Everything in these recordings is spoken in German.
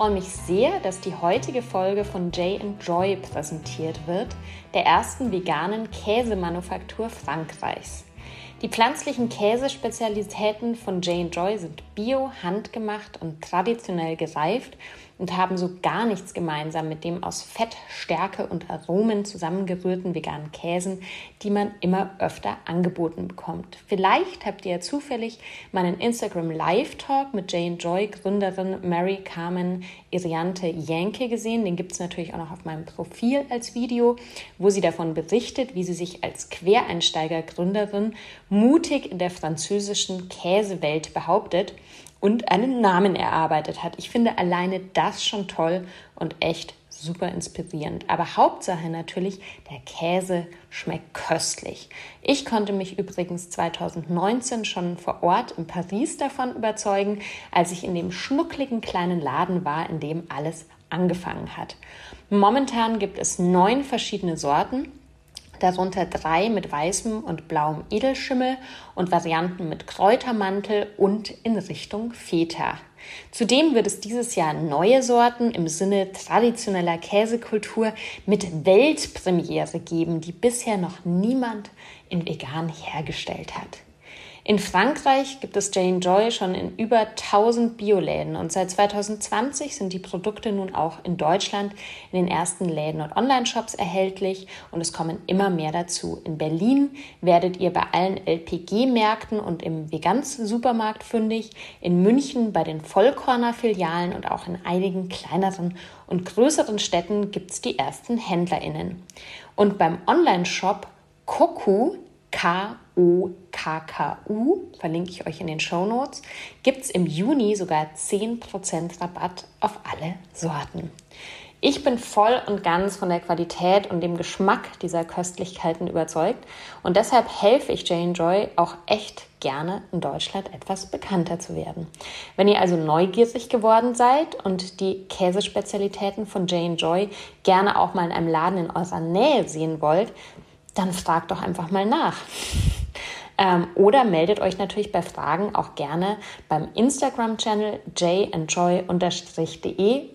Freue mich sehr, dass die heutige Folge von Jay Joy präsentiert wird, der ersten veganen Käsemanufaktur Frankreichs. Die pflanzlichen Käsespezialitäten von Jay Joy sind bio, handgemacht und traditionell gereift und haben so gar nichts gemeinsam mit dem aus Fett, Stärke und Aromen zusammengerührten veganen Käsen, die man immer öfter angeboten bekommt. Vielleicht habt ihr ja zufällig meinen Instagram Live Talk mit Jane Joy Gründerin Mary Carmen Iriante Yankee gesehen. Den gibt es natürlich auch noch auf meinem Profil als Video, wo sie davon berichtet, wie sie sich als Quereinsteiger-Gründerin mutig in der französischen Käsewelt behauptet und einen Namen erarbeitet hat. Ich finde alleine das schon toll und echt super inspirierend. Aber Hauptsache natürlich, der Käse schmeckt köstlich. Ich konnte mich übrigens 2019 schon vor Ort in Paris davon überzeugen, als ich in dem schnuckligen kleinen Laden war, in dem alles angefangen hat. Momentan gibt es neun verschiedene Sorten darunter drei mit weißem und blauem Edelschimmel und Varianten mit Kräutermantel und in Richtung Feta. Zudem wird es dieses Jahr neue Sorten im Sinne traditioneller Käsekultur mit Weltpremiere geben, die bisher noch niemand in vegan hergestellt hat. In Frankreich gibt es Jane Joy schon in über 1000 Bioläden und seit 2020 sind die Produkte nun auch in Deutschland in den ersten Läden und Online-Shops erhältlich und es kommen immer mehr dazu. In Berlin werdet ihr bei allen LPG-Märkten und im Veganz-Supermarkt fündig, in München bei den Vollkorner-Filialen und auch in einigen kleineren und größeren Städten gibt es die ersten HändlerInnen. Und beim Online-Shop Koku K-O-K-K-U, verlinke ich euch in den Show Notes, gibt es im Juni sogar 10% Rabatt auf alle Sorten. Ich bin voll und ganz von der Qualität und dem Geschmack dieser Köstlichkeiten überzeugt und deshalb helfe ich Jane Joy auch echt gerne in Deutschland etwas bekannter zu werden. Wenn ihr also neugierig geworden seid und die Käsespezialitäten von Jane Joy gerne auch mal in einem Laden in eurer Nähe sehen wollt, dann fragt doch einfach mal nach. Ähm, oder meldet euch natürlich bei Fragen auch gerne beim Instagram-Channel janjoy-de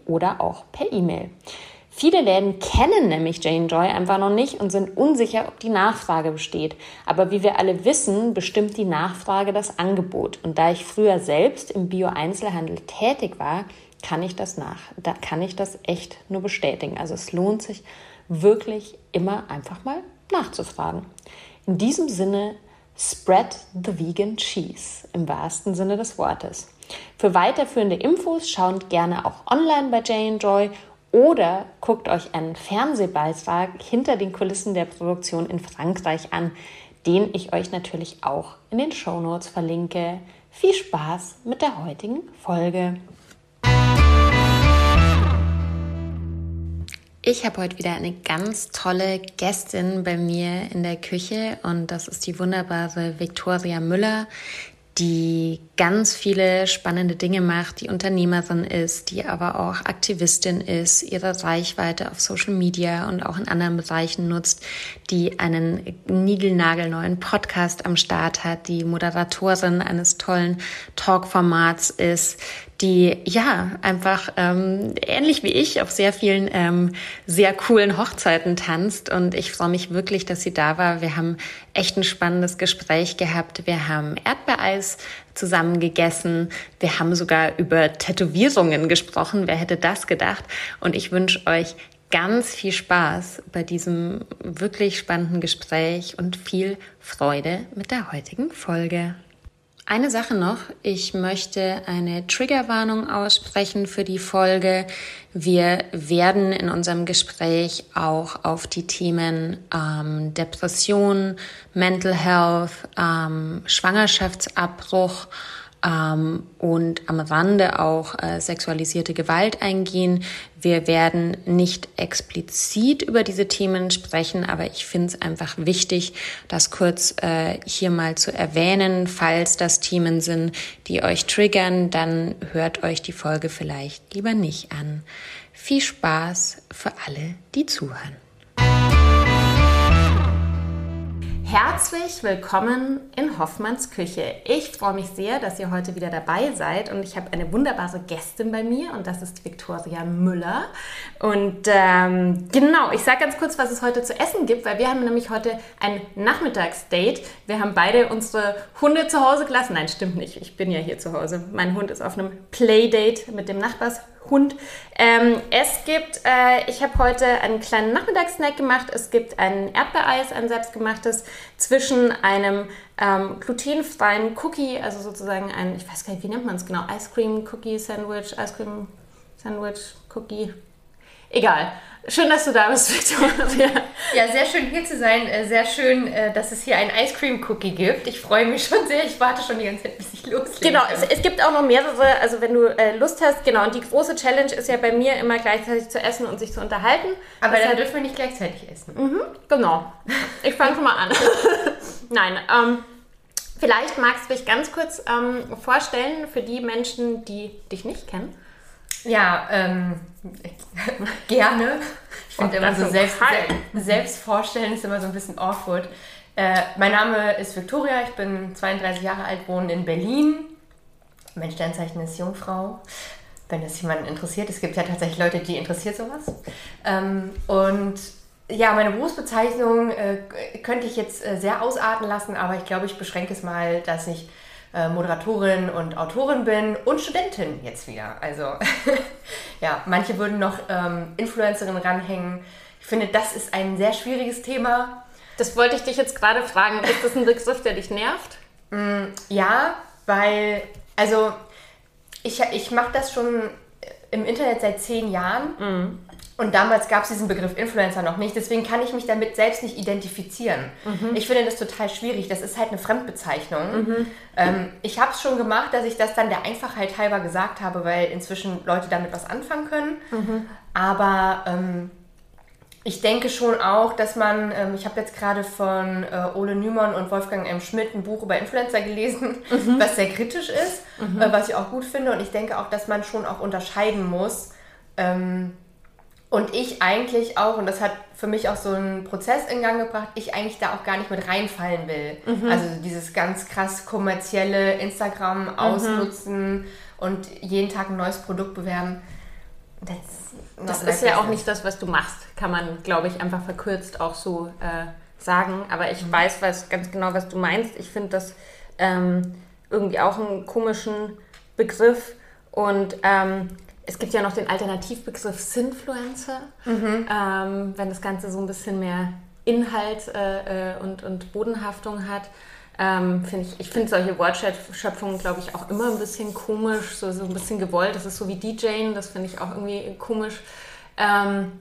oder auch per E-Mail. Viele Läden kennen nämlich Jane Joy einfach noch nicht und sind unsicher, ob die Nachfrage besteht. Aber wie wir alle wissen, bestimmt die Nachfrage das Angebot. Und da ich früher selbst im Bio-Einzelhandel tätig war, kann ich das nach, da kann ich das echt nur bestätigen. Also es lohnt sich wirklich immer einfach mal nachzufragen. In diesem Sinne, spread the vegan cheese im wahrsten Sinne des Wortes. Für weiterführende Infos schaut gerne auch online bei Jay Joy oder guckt euch einen Fernsehbeitrag hinter den Kulissen der Produktion in Frankreich an, den ich euch natürlich auch in den Show Notes verlinke. Viel Spaß mit der heutigen Folge. Ich habe heute wieder eine ganz tolle Gästin bei mir in der Küche und das ist die wunderbare Viktoria Müller, die ganz viele spannende Dinge macht, die Unternehmerin ist, die aber auch Aktivistin ist, ihre Reichweite auf Social Media und auch in anderen Bereichen nutzt, die einen niegelnagelneuen Podcast am Start hat, die Moderatorin eines tollen Talkformats ist, die ja einfach ähm, ähnlich wie ich auf sehr vielen ähm, sehr coolen Hochzeiten tanzt. Und ich freue mich wirklich, dass sie da war. Wir haben echt ein spannendes Gespräch gehabt. Wir haben Erdbeereis zusammen gegessen. Wir haben sogar über Tätowierungen gesprochen. Wer hätte das gedacht? Und ich wünsche euch ganz viel Spaß bei diesem wirklich spannenden Gespräch und viel Freude mit der heutigen Folge. Eine Sache noch. Ich möchte eine Triggerwarnung aussprechen für die Folge. Wir werden in unserem Gespräch auch auf die Themen ähm, Depression, Mental Health, ähm, Schwangerschaftsabbruch ähm, und am Rande auch äh, sexualisierte Gewalt eingehen. Wir werden nicht explizit über diese Themen sprechen, aber ich finde es einfach wichtig, das kurz äh, hier mal zu erwähnen. Falls das Themen sind, die euch triggern, dann hört euch die Folge vielleicht lieber nicht an. Viel Spaß für alle, die zuhören. Herzlich willkommen in Hoffmanns Küche. Ich freue mich sehr, dass ihr heute wieder dabei seid und ich habe eine wunderbare Gästin bei mir und das ist Viktoria Müller. Und ähm, genau, ich sage ganz kurz, was es heute zu essen gibt, weil wir haben nämlich heute ein Nachmittagsdate. Wir haben beide unsere Hunde zu Hause gelassen. Nein, stimmt nicht. Ich bin ja hier zu Hause. Mein Hund ist auf einem Playdate mit dem Nachbars Hund. Ähm, es gibt, äh, ich habe heute einen kleinen Nachmittagssnack gemacht. Es gibt ein Erdbeereis, ein selbstgemachtes, zwischen einem ähm, glutenfreien Cookie, also sozusagen ein, ich weiß gar nicht, wie nennt man es genau, Ice Cream Cookie Sandwich, Ice Cream Sandwich Cookie, egal. Schön, dass du da bist, Victoria. Ja, sehr schön hier zu sein. Äh, sehr schön, äh, dass es hier ein Ice Cream Cookie gibt. Ich freue mich schon sehr. Ich warte schon die ganze Zeit, bis ich loslege. Genau, es, es, gibt auch noch mehrere. Also wenn du äh, Lust hast, genau. Und die große Challenge ist ja bei mir immer gleichzeitig zu essen und sich zu unterhalten. Aber das dann dürfen wir nicht gleichzeitig essen. Mhm, genau. Ich fange schon mal an. Nein, ähm, vielleicht magst du dich ganz kurz ähm, vorstellen für die Menschen, die dich nicht kennen. Ja, ähm, gerne. Ich finde oh, immer so selbst, selbst vorstellen ist immer so ein bisschen awkward. Äh, mein Name ist Victoria, ich bin 32 Jahre alt, wohne in Berlin. Mein Sternzeichen ist Jungfrau. Wenn das jemanden interessiert, es gibt ja tatsächlich Leute, die interessiert sowas. Ähm, und ja, meine Berufsbezeichnung äh, könnte ich jetzt äh, sehr ausarten lassen, aber ich glaube, ich beschränke es mal, dass ich äh, Moderatorin und Autorin bin und Studentin jetzt wieder. Also ja, manche würden noch ähm, Influencerin ranhängen. Ich finde, das ist ein sehr schwieriges Thema. Das wollte ich dich jetzt gerade fragen. Ist das ein Begriff, der dich nervt? Mm, ja, weil, also ich, ich mache das schon im Internet seit zehn Jahren. Mhm. Und damals gab es diesen Begriff Influencer noch nicht, deswegen kann ich mich damit selbst nicht identifizieren. Mhm. Ich finde das total schwierig. Das ist halt eine Fremdbezeichnung. Mhm. Ähm, ich habe es schon gemacht, dass ich das dann der Einfachheit halber gesagt habe, weil inzwischen Leute damit was anfangen können. Mhm. Aber ähm, ich denke schon auch, dass man, ähm, ich habe jetzt gerade von äh, Ole Nümann und Wolfgang M. Schmidt ein Buch über Influencer gelesen, mhm. was sehr kritisch ist, mhm. äh, was ich auch gut finde. Und ich denke auch, dass man schon auch unterscheiden muss ähm, und ich eigentlich auch, und das hat für mich auch so einen Prozess in Gang gebracht, ich eigentlich da auch gar nicht mit reinfallen will. Mhm. Also dieses ganz krass kommerzielle Instagram mhm. ausnutzen und jeden Tag ein neues Produkt bewerben. Das, das ist ja auch nicht das, was du machst, kann man, glaube ich, einfach verkürzt auch so äh, sagen. Aber ich mhm. weiß was, ganz genau, was du meinst. Ich finde das ähm, irgendwie auch einen komischen Begriff. Und ähm, es gibt ja noch den Alternativbegriff Sinfluencer, mhm. ähm, wenn das Ganze so ein bisschen mehr Inhalt äh, äh und, und Bodenhaftung hat. Ähm, find ich ich finde solche Wortschöpfungen, glaube ich, auch immer ein bisschen komisch, so, so ein bisschen gewollt. Das ist so wie DJing, das finde ich auch irgendwie komisch. Ähm,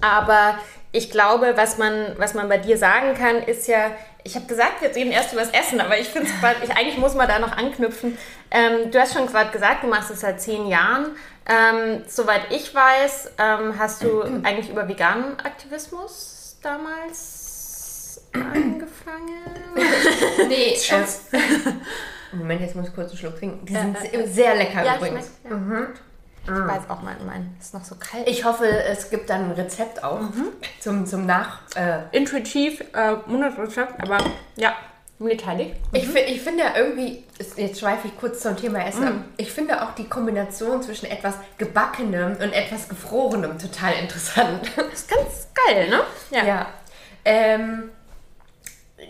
aber ich glaube, was man, was man bei dir sagen kann, ist ja, ich habe gesagt, wir reden erst über das Essen, aber ich finde es, eigentlich muss man da noch anknüpfen. Ähm, du hast schon gerade gesagt, du machst es seit zehn Jahren. Ähm, soweit ich weiß, ähm, hast du eigentlich über veganen Aktivismus damals angefangen? nee, schon. Äh, Moment, jetzt muss ich kurz einen Schluck trinken. Die sind äh, äh, sehr lecker ja, übrigens. Ich, mhm. ich mm. weiß auch, mein, mein ist noch so kalt. Ich hoffe, es gibt dann ein Rezept auch mhm. zum, zum Nach... Äh, Intuitiv, äh, Monatsrezept, aber ja, Metallic. Mhm. Ich, ich finde ja irgendwie, jetzt schweife ich kurz zum Thema Essen mhm. ich finde auch die Kombination zwischen etwas Gebackenem und etwas Gefrorenem total interessant. Das ist ganz geil, ne? Ja. ja. Ähm,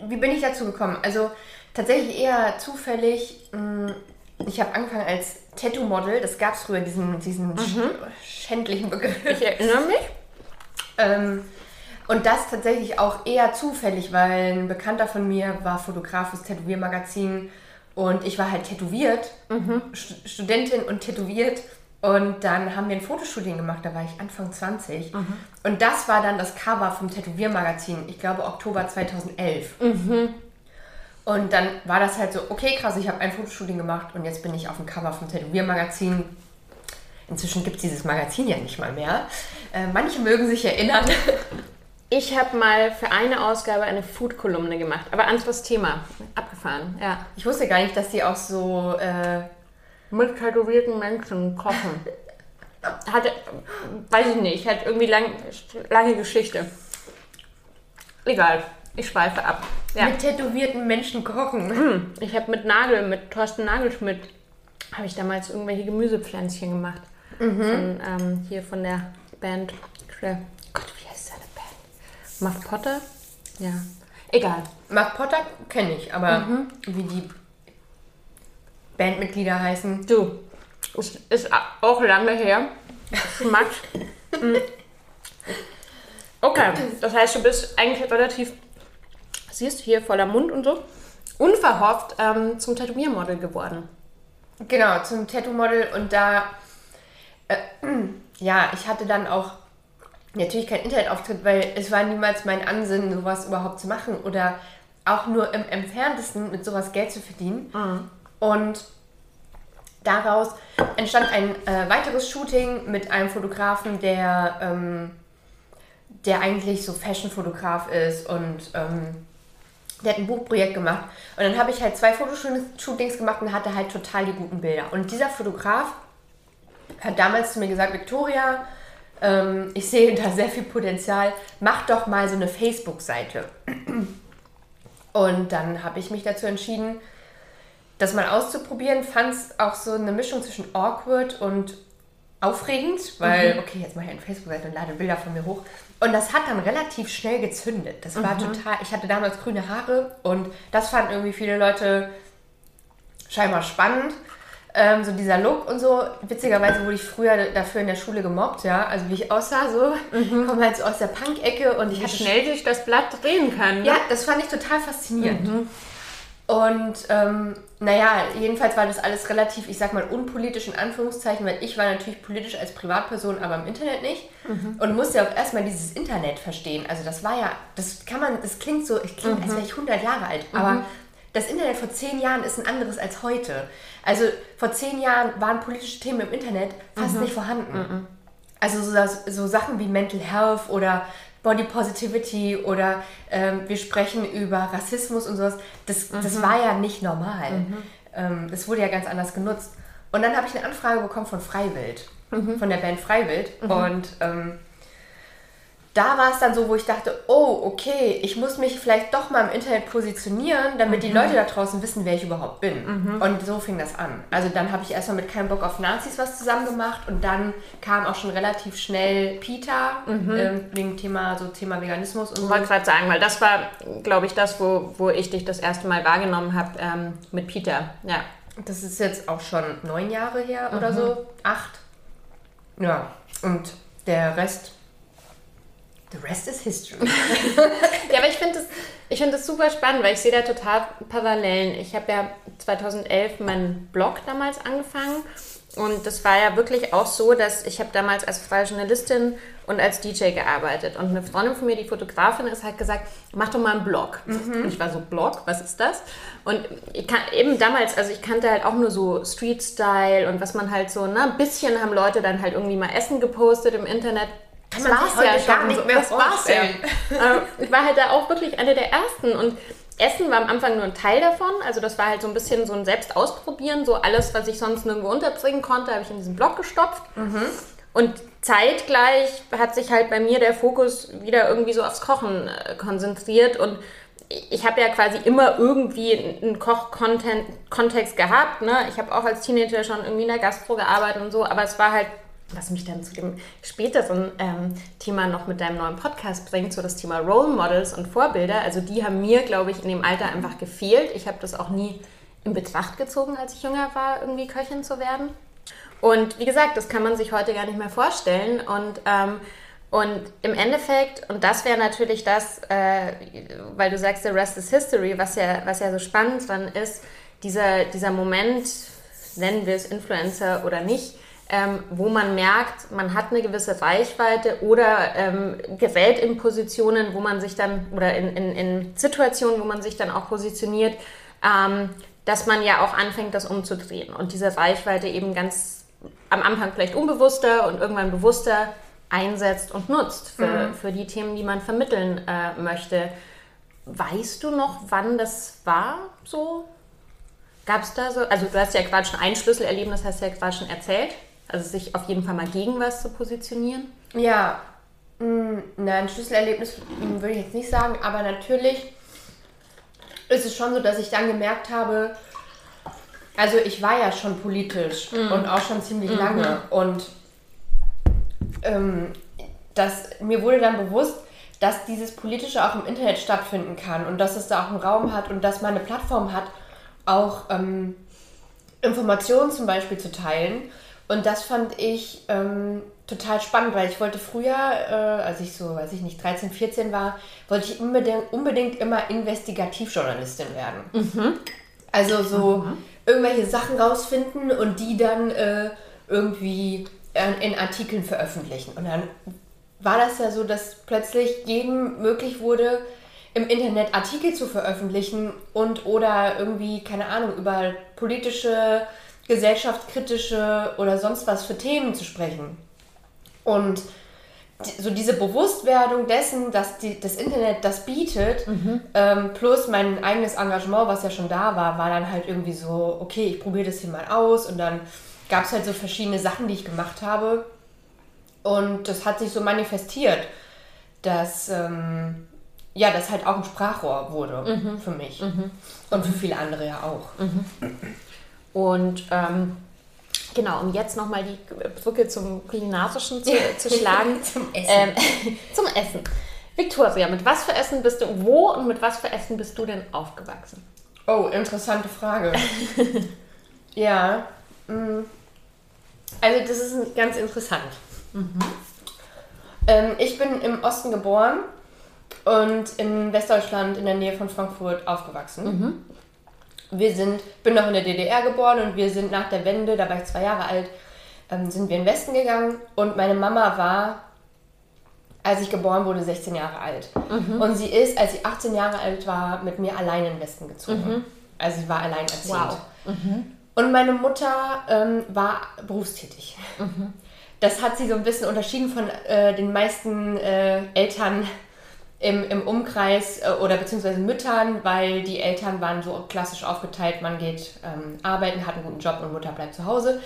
wie bin ich dazu gekommen? Also tatsächlich eher zufällig. Mh, hm, ich habe angefangen als Tattoo-Model. Das gab es früher, diesen, diesen mhm. schändlichen Begriff. Ich erinnere mich. Ähm, und das tatsächlich auch eher zufällig, weil ein Bekannter von mir war Fotograf fürs Tätowiermagazin und ich war halt tätowiert, mhm. Studentin und tätowiert. Und dann haben wir ein Fotoshooting gemacht, da war ich Anfang 20. Mhm. Und das war dann das Cover vom Tätowiermagazin, ich glaube Oktober 2011. Mhm. Und dann war das halt so, okay, krass, ich habe ein Fotoshooting gemacht und jetzt bin ich auf dem Cover vom Tätowiermagazin. Inzwischen gibt es dieses Magazin ja nicht mal mehr. Äh, manche mögen sich erinnern. Ich habe mal für eine Ausgabe eine Food-Kolumne gemacht, aber anderes Thema. Abgefahren, ja. Ich wusste gar nicht, dass die auch so äh, mit tätowierten Menschen kochen. Hatte, weiß ich nicht, hat irgendwie lang, lange Geschichte. Egal, ich schweife ab. Ja. Mit tätowierten Menschen kochen. Hm, ich habe mit Nagel, mit Thorsten Nagelschmidt, habe ich damals irgendwelche Gemüsepflänzchen gemacht. Mhm. Von, ähm, hier von der Band. Gott, wie heißt seine Band? Muff Potter? Ja. Egal. Muff Potter kenne ich, aber mhm. wie die Bandmitglieder heißen. Du, es ist auch lange her. Mm. okay, das heißt, du bist eigentlich relativ, siehst du hier voller Mund und so, unverhofft ähm, zum Tätowiermodel geworden. Genau, zum Tattoo-Model und da, äh, ja, ich hatte dann auch natürlich keinen Internetauftritt, weil es war niemals mein Ansinnen, sowas überhaupt zu machen oder auch nur im entferntesten mit sowas Geld zu verdienen. Mhm. Und daraus entstand ein äh, weiteres Shooting mit einem Fotografen, der, ähm, der eigentlich so Fashion-Fotograf ist und ähm, der hat ein Buchprojekt gemacht. Und dann habe ich halt zwei Fotoshootings gemacht und hatte halt total die guten Bilder. Und dieser Fotograf hat damals zu mir gesagt, Victoria, ähm, ich sehe da sehr viel Potenzial, mach doch mal so eine Facebook-Seite. Und dann habe ich mich dazu entschieden, das mal auszuprobieren, fand es auch so eine Mischung zwischen awkward und aufregend, weil, mhm. okay, jetzt mache ich eine Facebook-Seite und lade Bilder von mir hoch. Und das hat dann relativ schnell gezündet. Das war mhm. total, ich hatte damals grüne Haare und das fanden irgendwie viele Leute scheinbar spannend. Ähm, so dieser Look und so. Witzigerweise wurde ich früher dafür in der Schule gemobbt, ja. Also wie ich aussah, so. Mhm. Komme halt so aus der Punk-Ecke und ich hatte schnell sich das Blatt drehen kann. Ne? Ja, das fand ich total faszinierend. Mhm. Und ähm, naja, jedenfalls war das alles relativ, ich sag mal, unpolitisch in Anführungszeichen, weil ich war natürlich politisch als Privatperson, aber im Internet nicht. Mhm. Und musste auch erstmal dieses Internet verstehen. Also das war ja, das kann man, das klingt so, ich klinge, mhm. als wäre ich 100 Jahre alt, mhm. aber das Internet vor zehn Jahren ist ein anderes als heute. Also vor zehn Jahren waren politische Themen im Internet fast mhm. nicht vorhanden. Mhm. Also so, so Sachen wie Mental Health oder Body Positivity oder ähm, wir sprechen über Rassismus und sowas. Das, mhm. das war ja nicht normal. Mhm. Ähm, das wurde ja ganz anders genutzt. Und dann habe ich eine Anfrage bekommen von Freiwild, mhm. von der Band Freiwild. Mhm. Und ähm, da war es dann so, wo ich dachte, oh, okay, ich muss mich vielleicht doch mal im Internet positionieren, damit mhm. die Leute da draußen wissen, wer ich überhaupt bin. Mhm. Und so fing das an. Also dann habe ich erstmal mit keinem Bock auf Nazis was zusammen gemacht und dann kam auch schon relativ schnell Peter mhm. äh, wegen Thema, so Thema Veganismus und so. Ich wollte gerade sagen, weil das war, glaube ich, das, wo, wo ich dich das erste Mal wahrgenommen habe ähm, mit Peter. Ja. Das ist jetzt auch schon neun Jahre her oder mhm. so, acht. Ja, und der Rest The rest is history. ja, aber ich finde das, find das super spannend, weil ich sehe da total Parallelen. Ich habe ja 2011 meinen Blog damals angefangen und das war ja wirklich auch so, dass ich habe damals als freie Journalistin und als DJ gearbeitet. Und eine Freundin von mir, die Fotografin ist, hat gesagt, mach doch mal einen Blog. Mhm. Und ich war so, Blog, was ist das? Und ich kann, eben damals, also ich kannte halt auch nur so Street-Style und was man halt so, ne, ein bisschen haben Leute dann halt irgendwie mal Essen gepostet im Internet kann das man ja gar nicht mehr das vorstellen. Ja. ich war halt da auch wirklich eine der ersten und Essen war am Anfang nur ein Teil davon. Also das war halt so ein bisschen so ein Selbstausprobieren. So alles, was ich sonst nirgendwo unterbringen konnte, habe ich in diesen Blog gestopft. Mhm. Und zeitgleich hat sich halt bei mir der Fokus wieder irgendwie so aufs Kochen äh, konzentriert. Und ich habe ja quasi immer irgendwie einen Koch-Kontext gehabt. Ne? Ich habe auch als Teenager schon irgendwie in der Gastro gearbeitet und so. Aber es war halt was mich dann zu dem späteren ähm, Thema noch mit deinem neuen Podcast bringt, so das Thema Role Models und Vorbilder. Also die haben mir, glaube ich, in dem Alter einfach gefehlt. Ich habe das auch nie in Betracht gezogen, als ich jünger war, irgendwie Köchin zu werden. Und wie gesagt, das kann man sich heute gar nicht mehr vorstellen. Und, ähm, und im Endeffekt, und das wäre natürlich das, äh, weil du sagst, the rest is history, was ja, was ja so spannend dran ist, dieser, dieser Moment, nennen wir es Influencer oder nicht, ähm, wo man merkt, man hat eine gewisse Reichweite oder ähm, gerät in Positionen, wo man sich dann, oder in, in, in Situationen, wo man sich dann auch positioniert, ähm, dass man ja auch anfängt, das umzudrehen und diese Reichweite eben ganz am Anfang vielleicht unbewusster und irgendwann bewusster einsetzt und nutzt für, mhm. für die Themen, die man vermitteln äh, möchte. Weißt du noch, wann das war so? Gab es da so, also du hast ja schon ein Schlüsselerlebnis, hast du ja schon erzählt, also sich auf jeden Fall mal gegen was zu positionieren? Ja, mm, nein, ein Schlüsselerlebnis würde ich jetzt nicht sagen, aber natürlich ist es schon so, dass ich dann gemerkt habe, also ich war ja schon politisch mhm. und auch schon ziemlich mhm. lange und ähm, das, mir wurde dann bewusst, dass dieses Politische auch im Internet stattfinden kann und dass es da auch einen Raum hat und dass man eine Plattform hat, auch ähm, Informationen zum Beispiel zu teilen. Und das fand ich ähm, total spannend, weil ich wollte früher, äh, als ich so, weiß ich nicht, 13, 14 war, wollte ich unbedingt, unbedingt immer Investigativjournalistin werden. Mhm. Also so mhm. irgendwelche Sachen rausfinden und die dann äh, irgendwie in Artikeln veröffentlichen. Und dann war das ja so, dass plötzlich jedem möglich wurde, im Internet Artikel zu veröffentlichen und oder irgendwie, keine Ahnung, über politische, gesellschaftskritische oder sonst was für Themen zu sprechen. Und so diese Bewusstwerdung dessen, dass die, das Internet das bietet, mhm. ähm, plus mein eigenes Engagement, was ja schon da war, war dann halt irgendwie so, okay, ich probiere das hier mal aus und dann gab es halt so verschiedene Sachen, die ich gemacht habe. Und das hat sich so manifestiert, dass ähm, ja, das halt auch ein Sprachrohr wurde mhm. für mich. Mhm. Und für viele andere ja auch. Und ähm, genau, um jetzt nochmal die Brücke zum Kulinarischen zu, zu schlagen. zum Essen. Ähm, zum Essen. Victoria, mit was für Essen bist du, wo und mit was für Essen bist du denn aufgewachsen? Oh, interessante Frage. ja. Mm. Also das ist ganz interessant. Mhm. Ähm, ich bin im Osten geboren und in Westdeutschland in der Nähe von Frankfurt aufgewachsen. Mhm. Wir sind, bin noch in der DDR geboren und wir sind nach der Wende, da war ich zwei Jahre alt, ähm, sind wir in den Westen gegangen und meine Mama war, als ich geboren wurde, 16 Jahre alt. Mhm. Und sie ist, als sie 18 Jahre alt war, mit mir allein in den Westen gezogen. Mhm. Also sie war alleinerziehend. Wow. Mhm. Und meine Mutter ähm, war berufstätig. Mhm. Das hat sie so ein bisschen unterschieden von äh, den meisten äh, Eltern im, im Umkreis äh, oder beziehungsweise Müttern, weil die Eltern waren so klassisch aufgeteilt, man geht ähm, arbeiten, hat einen guten Job und Mutter bleibt zu Hause.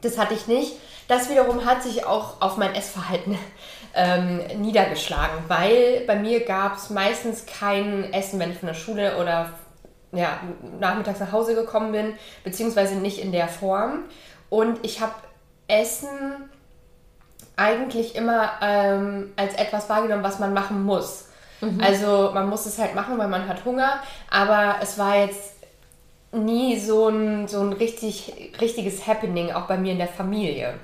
Das hatte ich nicht. Das wiederum hat sich auch auf mein Essverhalten ähm, niedergeschlagen, weil bei mir gab es meistens kein Essen, wenn ich von der Schule oder ja, nachmittags nach Hause gekommen bin, beziehungsweise nicht in der Form. Und ich habe Essen eigentlich immer ähm, als etwas wahrgenommen, was man machen muss. Mhm. Also man muss es halt machen, weil man hat Hunger, aber es war jetzt nie so ein, so ein richtig, richtiges Happening, auch bei mir in der Familie.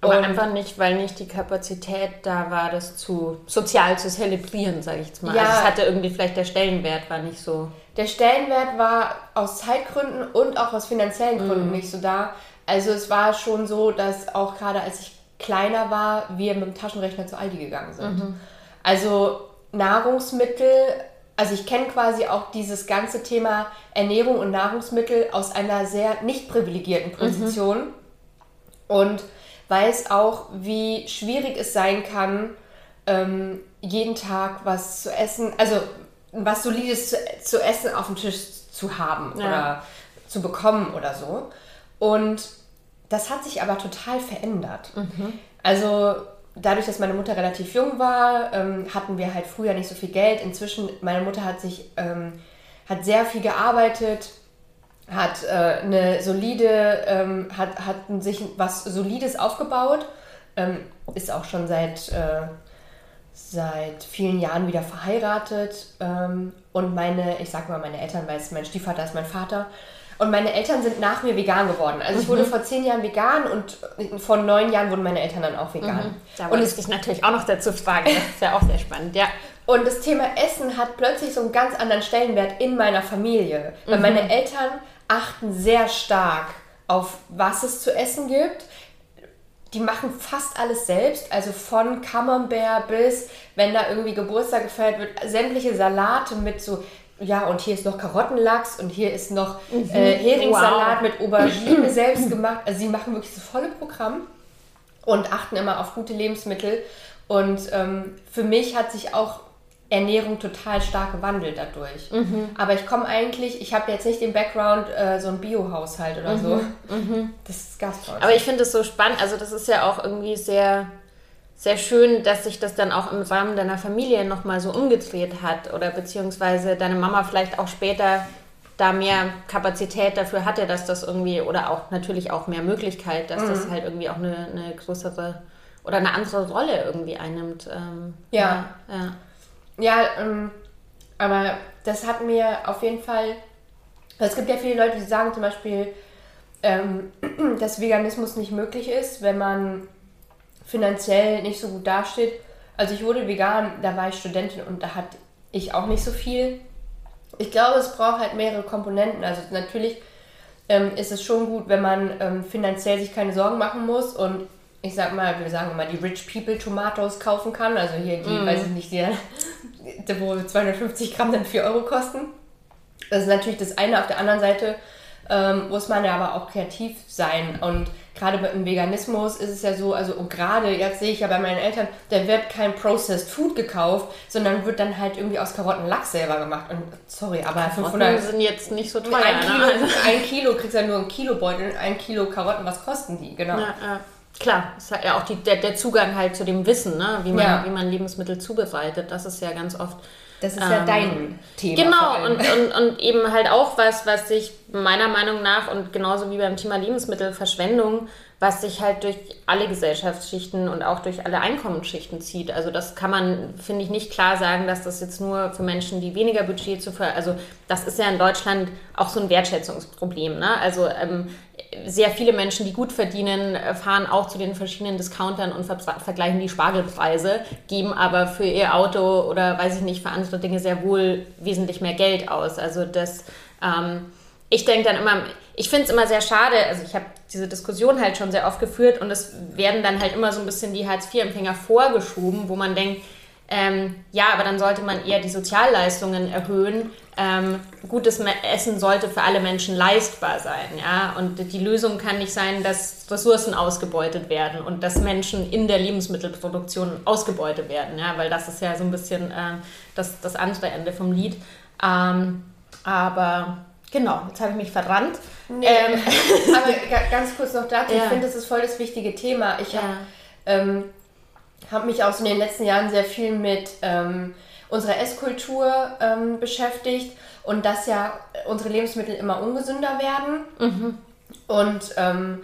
Aber und einfach nicht, weil nicht die Kapazität da war, das zu sozial zu zelebrieren, sage ich jetzt mal. Ja, also es hatte irgendwie vielleicht der Stellenwert war nicht so. Der Stellenwert war aus Zeitgründen und auch aus finanziellen Gründen mhm. nicht so da. Also es war schon so, dass auch gerade als ich kleiner war, wir mit dem Taschenrechner zu Aldi gegangen sind. Mhm. Also Nahrungsmittel, also ich kenne quasi auch dieses ganze Thema Ernährung und Nahrungsmittel aus einer sehr nicht privilegierten Position mhm. und weiß auch, wie schwierig es sein kann, ähm, jeden Tag was zu essen, also was Solides zu, zu essen auf dem Tisch zu haben ja. oder zu bekommen oder so. Und das hat sich aber total verändert. Mhm. Also dadurch, dass meine Mutter relativ jung war, ähm, hatten wir halt früher nicht so viel Geld. Inzwischen, meine Mutter hat sich, ähm, hat sehr viel gearbeitet, hat äh, eine solide, ähm, hat, hat sich was Solides aufgebaut, ähm, ist auch schon seit, äh, seit vielen Jahren wieder verheiratet. Ähm, und meine, ich sag mal meine Eltern, weil es mein Stiefvater ist mein Vater, und meine Eltern sind nach mir vegan geworden. Also ich wurde mhm. vor zehn Jahren vegan und vor neun Jahren wurden meine Eltern dann auch vegan. Mhm. Da und es dich natürlich auch noch dazu fragen. Das ist ja auch sehr spannend, ja. Und das Thema Essen hat plötzlich so einen ganz anderen Stellenwert in meiner Familie. Weil mhm. meine Eltern achten sehr stark auf was es zu essen gibt. die machen fast alles selbst, also von Camembert bis, wenn da irgendwie Geburtstag gefeiert wird, sämtliche Salate mit so, ja, und hier ist noch Karottenlachs und hier ist noch mhm. äh, Heringssalat wow. mit Aubergine selbst gemacht. Also sie machen wirklich das volle Programm und achten immer auf gute Lebensmittel. Und ähm, für mich hat sich auch Ernährung total stark gewandelt dadurch. Mhm. Aber ich komme eigentlich, ich habe jetzt nicht den Background, äh, so ein Bio-Haushalt oder mhm. so. Mhm. Das ist Gasthaus. Aber ich finde es so spannend, also das ist ja auch irgendwie sehr, sehr schön, dass sich das dann auch im Rahmen deiner Familie nochmal so umgedreht hat oder beziehungsweise deine Mama vielleicht auch später da mehr Kapazität dafür hatte, dass das irgendwie, oder auch natürlich auch mehr Möglichkeit, dass das mhm. halt irgendwie auch eine, eine größere oder eine andere Rolle irgendwie einnimmt. Ähm, ja. ja. ja. Ja, ähm, aber das hat mir auf jeden Fall. Es gibt ja viele Leute, die sagen zum Beispiel, ähm, dass Veganismus nicht möglich ist, wenn man finanziell nicht so gut dasteht. Also ich wurde vegan, da war ich Studentin und da hatte ich auch nicht so viel. Ich glaube, es braucht halt mehrere Komponenten. Also natürlich ähm, ist es schon gut, wenn man ähm, finanziell sich keine Sorgen machen muss und ich sag mal, wir sagen immer, die Rich People Tomatoes kaufen kann. Also hier die, mm. weiß ich nicht, die, die, wo 250 Gramm dann 4 Euro kosten. Das ist natürlich das eine. Auf der anderen Seite ähm, muss man ja aber auch kreativ sein. Und gerade im Veganismus ist es ja so, also und gerade jetzt sehe ich ja bei meinen Eltern, da wird kein Processed Food gekauft, sondern wird dann halt irgendwie aus Karotten Lachs selber gemacht. Und sorry, aber Karotten 500 sind jetzt nicht so teuer. Ein Kilo, ne? ein Kilo kriegst du ja nur ein Kilo Beutel, ein Kilo Karotten, was kosten die? Genau. Ja, ja. Klar, ist halt ja auch die, der, der Zugang halt zu dem Wissen, ne? wie, man, ja. wie man Lebensmittel zubereitet. Das ist ja ganz oft. Das ist ähm, ja dein Thema. Genau, und, und, und eben halt auch was, was sich meiner Meinung nach und genauso wie beim Thema Lebensmittelverschwendung was sich halt durch alle Gesellschaftsschichten und auch durch alle Einkommensschichten zieht. Also das kann man, finde ich, nicht klar sagen, dass das jetzt nur für Menschen, die weniger Budget zu ver... Also das ist ja in Deutschland auch so ein Wertschätzungsproblem. Ne? Also ähm, sehr viele Menschen, die gut verdienen, fahren auch zu den verschiedenen Discountern und ver vergleichen die Spargelpreise, geben aber für ihr Auto oder weiß ich nicht, für andere Dinge sehr wohl wesentlich mehr Geld aus. Also das... Ähm, ich denke dann immer, ich finde es immer sehr schade, also ich habe diese Diskussion halt schon sehr oft geführt und es werden dann halt immer so ein bisschen die Hartz-IV-Empfänger vorgeschoben, wo man denkt, ähm, ja, aber dann sollte man eher die Sozialleistungen erhöhen. Ähm, gutes Essen sollte für alle Menschen leistbar sein, ja. Und die Lösung kann nicht sein, dass Ressourcen ausgebeutet werden und dass Menschen in der Lebensmittelproduktion ausgebeutet werden, ja, weil das ist ja so ein bisschen äh, das, das andere Ende vom Lied. Ähm, aber Genau, jetzt habe ich mich verrannt. Nee, ähm. aber ganz kurz noch dazu, ja. ich finde, das ist voll das wichtige Thema. Ich habe ja. ähm, hab mich auch so in den letzten Jahren sehr viel mit ähm, unserer Esskultur ähm, beschäftigt und dass ja unsere Lebensmittel immer ungesünder werden mhm. und ähm,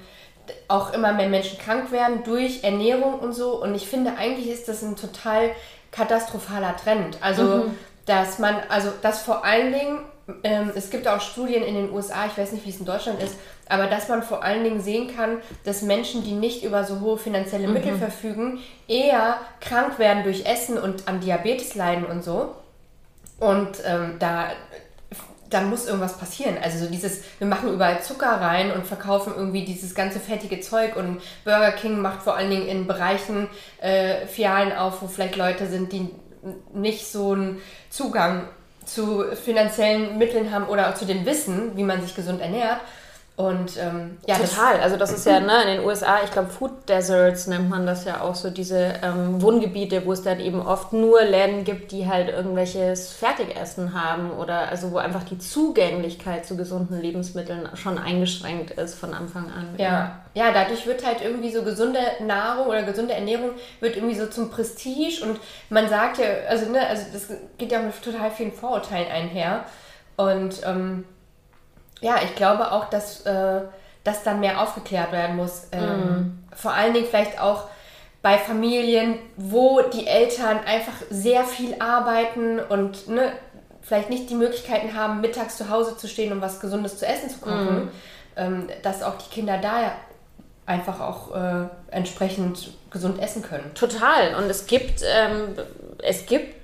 auch immer mehr Menschen krank werden durch Ernährung und so. Und ich finde, eigentlich ist das ein total katastrophaler Trend. Also, mhm. dass man, also, dass vor allen Dingen ähm, es gibt auch Studien in den USA, ich weiß nicht, wie es in Deutschland ist, aber dass man vor allen Dingen sehen kann, dass Menschen, die nicht über so hohe finanzielle Mittel mhm. verfügen, eher krank werden durch Essen und an Diabetes leiden und so. Und ähm, da, da muss irgendwas passieren. Also so dieses, wir machen überall Zucker rein und verkaufen irgendwie dieses ganze fettige Zeug und Burger King macht vor allen Dingen in Bereichen äh, Filialen auf, wo vielleicht Leute sind, die nicht so einen Zugang zu finanziellen Mitteln haben oder auch zu dem Wissen, wie man sich gesund ernährt. Und ähm, ja, total. Das also das ist ja ne, in den USA, ich glaube Food Deserts nennt man das ja auch so diese ähm, Wohngebiete, wo es dann eben oft nur Läden gibt, die halt irgendwelches Fertigessen haben oder also wo einfach die Zugänglichkeit zu gesunden Lebensmitteln schon eingeschränkt ist von Anfang an. Ja, ja, dadurch wird halt irgendwie so gesunde Nahrung oder gesunde Ernährung wird irgendwie so zum Prestige und man sagt ja, also ne, also das geht ja mit total vielen Vorurteilen einher und ähm, ja, ich glaube auch, dass, äh, dass dann mehr aufgeklärt werden muss. Ähm, mm. Vor allen Dingen vielleicht auch bei Familien, wo die Eltern einfach sehr viel arbeiten und ne, vielleicht nicht die Möglichkeiten haben, mittags zu Hause zu stehen, um was Gesundes zu essen zu kochen, mm. ähm, dass auch die Kinder da einfach auch äh, entsprechend gesund essen können. Total. Und es gibt, ähm, es gibt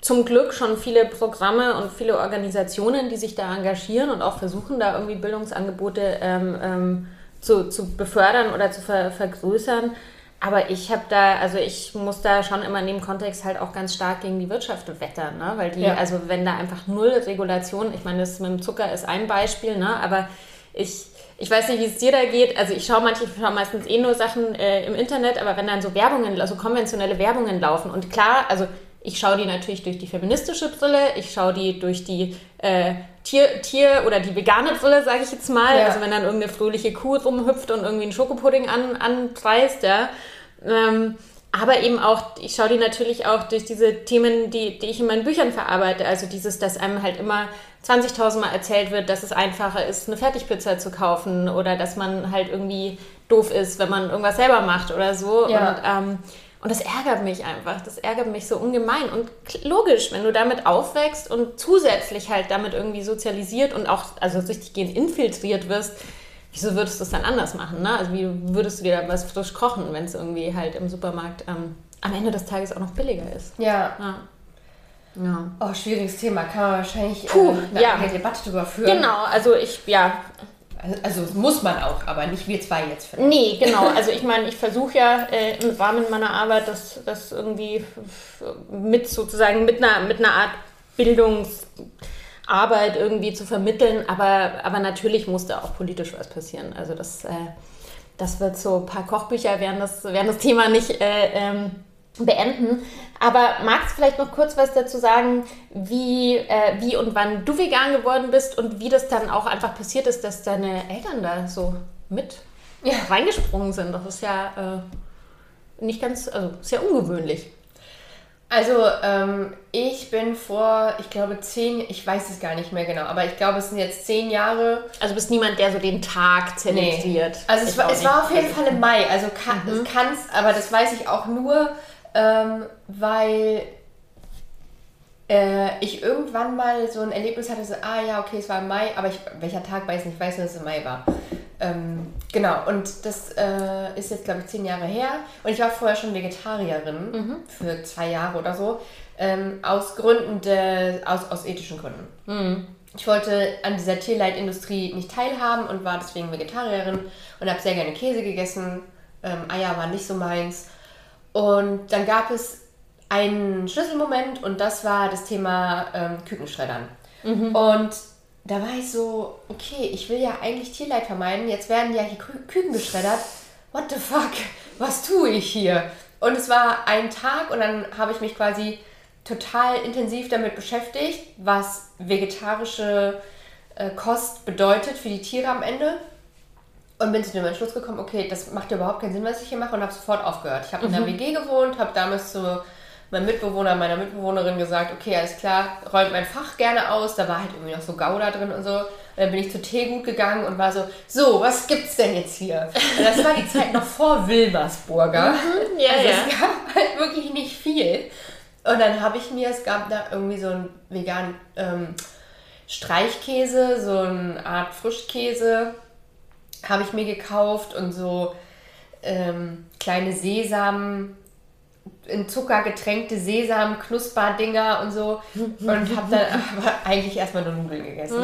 zum Glück schon viele Programme und viele Organisationen, die sich da engagieren und auch versuchen, da irgendwie Bildungsangebote ähm, ähm, zu, zu befördern oder zu ver vergrößern. Aber ich habe da, also ich muss da schon immer in dem Kontext halt auch ganz stark gegen die Wirtschaft wettern, ne? Weil die, ja. also wenn da einfach null Regulation, ich meine, das mit dem Zucker ist ein Beispiel, ne? Aber ich, ich weiß nicht, wie es dir da geht. Also ich schaue manchmal, ich schaue meistens eh nur Sachen äh, im Internet, aber wenn dann so Werbungen, also konventionelle Werbungen laufen und klar, also ich schaue die natürlich durch die feministische Brille, ich schaue die durch die äh, Tier, Tier oder die vegane Brille, sage ich jetzt mal. Ja. Also wenn dann irgendeine fröhliche Kuh rumhüpft und irgendwie einen Schokopudding an, anpreist, ja. Ähm, aber eben auch, ich schaue die natürlich auch durch diese Themen, die, die ich in meinen Büchern verarbeite. Also dieses, dass einem halt immer 20.000 Mal erzählt wird, dass es einfacher ist, eine Fertigpizza zu kaufen oder dass man halt irgendwie doof ist, wenn man irgendwas selber macht oder so. Ja. Und, ähm, und das ärgert mich einfach. Das ärgert mich so ungemein. Und logisch, wenn du damit aufwächst und zusätzlich halt damit irgendwie sozialisiert und auch also richtig gehend infiltriert wirst, wieso würdest du es dann anders machen? Ne? Also wie würdest du dir da was frisch kochen, wenn es irgendwie halt im Supermarkt ähm, am Ende des Tages auch noch billiger ist? Ja. ja. Ja. Oh, schwieriges Thema. Kann man wahrscheinlich Puh, äh, eine ja. Debatte darüber führen. Genau, also ich, ja. Also muss man auch, aber nicht wir zwei jetzt. Vielleicht. Nee, genau. Also ich meine, ich versuche ja äh, im Rahmen meiner Arbeit das, das irgendwie mit sozusagen mit einer, mit einer Art Bildungs Arbeit irgendwie zu vermitteln, aber, aber natürlich muss da auch politisch was passieren. Also das, äh, das wird so ein paar Kochbücher werden das, werden das Thema nicht äh, ähm, beenden. Aber magst du vielleicht noch kurz was dazu sagen, wie, äh, wie und wann du vegan geworden bist und wie das dann auch einfach passiert ist, dass deine Eltern da so mit ja. reingesprungen sind? Das ist ja äh, nicht ganz, also sehr ungewöhnlich. Also ähm, ich bin vor, ich glaube zehn, ich weiß es gar nicht mehr genau, aber ich glaube es sind jetzt zehn Jahre. Also bist niemand, der so den Tag zelebriert. Nee. Also es, war, es war auf jeden Fall im Mai, also kann es mhm. aber das weiß ich auch nur, ähm, weil äh, ich irgendwann mal so ein Erlebnis hatte, so, ah ja, okay, es war im Mai, aber ich, welcher Tag weiß nicht, ich weiß nur, dass es im Mai war. Ähm, genau, und das äh, ist jetzt, glaube ich, zehn Jahre her. Und ich war vorher schon Vegetarierin mhm. für zwei Jahre oder so. Ähm, aus Gründen, de, aus, aus ethischen Gründen. Mhm. Ich wollte an dieser Tierleitindustrie nicht teilhaben und war deswegen Vegetarierin und habe sehr gerne Käse gegessen. Ähm, Eier waren nicht so meins. Und dann gab es einen Schlüsselmoment und das war das Thema ähm, Kükenschreddern. Mhm. Und da war ich so, okay, ich will ja eigentlich Tierleid vermeiden, jetzt werden ja hier Küken geschreddert. What the fuck? Was tue ich hier? Und es war ein Tag und dann habe ich mich quasi total intensiv damit beschäftigt, was vegetarische äh, Kost bedeutet für die Tiere am Ende. Und bin zu dem Entschluss gekommen, okay, das macht ja überhaupt keinen Sinn, was ich hier mache und habe sofort aufgehört. Ich habe in einer mhm. WG gewohnt, habe damals so mein Mitbewohner, meiner Mitbewohnerin gesagt, okay, alles klar, räumt mein Fach gerne aus. Da war halt irgendwie noch so Gouda drin und so. Und dann bin ich zu Teegut gegangen und war so, so, was gibt's denn jetzt hier? Und das war die Zeit noch vor Wilmersburger. Mhm, ja, also ja. Es gab halt wirklich nicht viel. Und dann habe ich mir, es gab da irgendwie so einen veganen ähm, Streichkäse, so eine Art Frischkäse, habe ich mir gekauft und so ähm, kleine Sesam in Zucker getränkte Sesam, Knusperdinger und so und habe dann aber eigentlich erstmal nur Nudeln gegessen.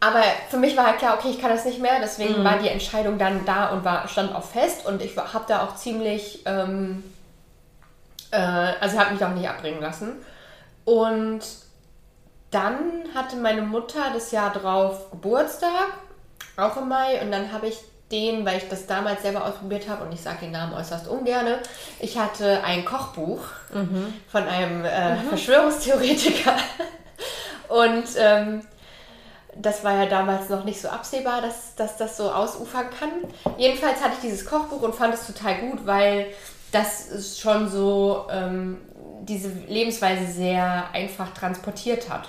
aber für mich war halt klar, okay, ich kann das nicht mehr, deswegen mhm. war die Entscheidung dann da und war, stand auch fest und ich habe da auch ziemlich, ähm, äh, also habe mich auch nicht abbringen lassen. Und dann hatte meine Mutter das Jahr drauf Geburtstag, auch im Mai, und dann habe ich den, weil ich das damals selber ausprobiert habe und ich sage den Namen äußerst ungern. Ich hatte ein Kochbuch mhm. von einem äh, mhm. Verschwörungstheoretiker und ähm, das war ja damals noch nicht so absehbar, dass, dass das so ausufern kann. Jedenfalls hatte ich dieses Kochbuch und fand es total gut, weil das schon so ähm, diese Lebensweise sehr einfach transportiert hat.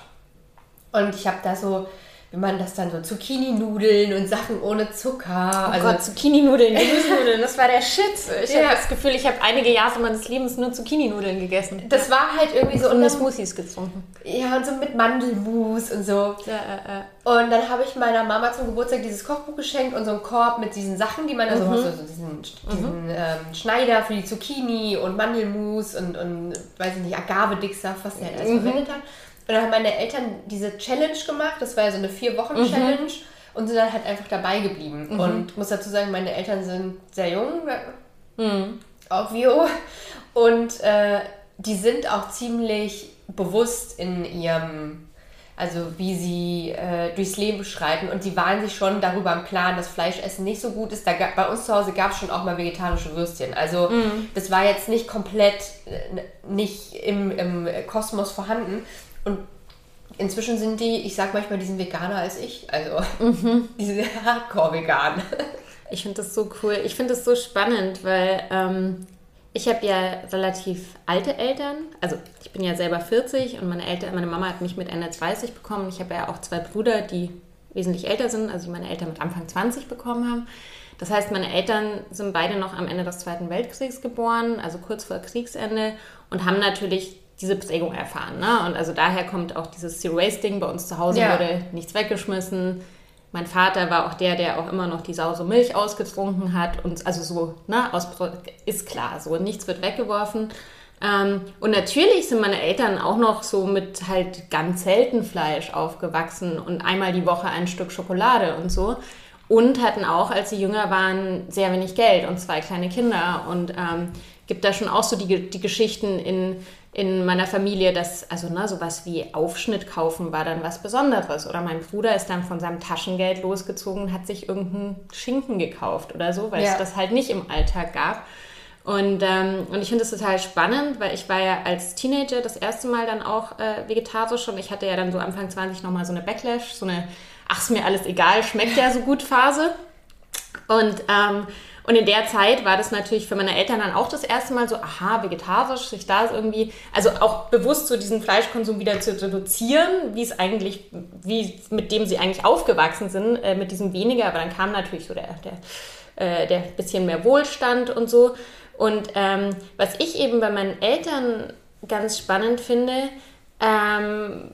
Und ich habe da so wenn man das dann so Zucchini-Nudeln und Sachen ohne Zucker. Oh also Gott, Zucchini-Nudeln, Gemüsenudeln, das war der Shit. Ich ja. habe das Gefühl, ich habe einige Jahre meines Lebens nur Zucchini-Nudeln gegessen. Das war halt irgendwie so. Und Smoothies getrunken. Ja, und so mit Mandelmus und so. Ja. Und dann habe ich meiner Mama zum Geburtstag dieses Kochbuch geschenkt und so einen Korb mit diesen Sachen, die man da so mhm. hat, so diesen, diesen mhm. ähm, Schneider für die Zucchini und Mandelmus und, und weiß ich nicht, Agave-Dicksaft, was der halt alles mhm. verwendet hat. Und dann haben meine Eltern diese Challenge gemacht. Das war ja so eine Vier-Wochen-Challenge. Mhm. und sind dann halt einfach dabei geblieben. Mhm. Und muss dazu sagen, meine Eltern sind sehr jung, mhm. Obvio. Und äh, die sind auch ziemlich bewusst in ihrem, also wie sie äh, durchs Leben schreiten. Und die waren sich schon darüber im Klaren, dass Fleischessen nicht so gut ist. Da, bei uns zu Hause gab es schon auch mal vegetarische Würstchen. Also mhm. das war jetzt nicht komplett äh, nicht im, im Kosmos vorhanden. Und inzwischen sind die, ich sag manchmal, die sind veganer als ich. Also mhm. die sind hardcore-vegan. Ich finde das so cool. Ich finde das so spannend, weil ähm, ich habe ja relativ alte Eltern. Also ich bin ja selber 40 und meine Eltern, meine Mama hat mich mit Ende 20 bekommen. Ich habe ja auch zwei Brüder, die wesentlich älter sind, also meine Eltern mit Anfang 20 bekommen haben. Das heißt, meine Eltern sind beide noch am Ende des Zweiten Weltkriegs geboren, also kurz vor Kriegsende und haben natürlich diese Prägung erfahren. Ne? Und also daher kommt auch dieses Zero-Waste-Ding. Bei uns zu Hause ja. wurde nichts weggeschmissen. Mein Vater war auch der, der auch immer noch die saure Milch ausgetrunken hat. Und also so, ne, aus, ist klar, so nichts wird weggeworfen. Ähm, und natürlich sind meine Eltern auch noch so mit halt ganz selten Fleisch aufgewachsen und einmal die Woche ein Stück Schokolade und so. Und hatten auch, als sie jünger waren, sehr wenig Geld und zwei kleine Kinder. Und ähm, gibt da schon auch so die, die Geschichten in in meiner Familie, dass, also ne, sowas wie Aufschnitt kaufen war dann was Besonderes. Oder mein Bruder ist dann von seinem Taschengeld losgezogen und hat sich irgendeinen Schinken gekauft oder so, weil ja. es das halt nicht im Alltag gab. Und, ähm, und ich finde es total spannend, weil ich war ja als Teenager das erste Mal dann auch äh, vegetarisch und ich hatte ja dann so Anfang 20 nochmal so eine Backlash, so eine, ach, ist mir alles egal, schmeckt ja so gut Phase. Und ähm, und in der Zeit war das natürlich für meine Eltern dann auch das erste Mal so, aha, vegetarisch, sich da irgendwie, also auch bewusst so diesen Fleischkonsum wieder zu reduzieren, wie es eigentlich, wie mit dem sie eigentlich aufgewachsen sind, äh, mit diesem weniger, aber dann kam natürlich so der, der, äh, der bisschen mehr Wohlstand und so. Und ähm, was ich eben bei meinen Eltern ganz spannend finde, ähm,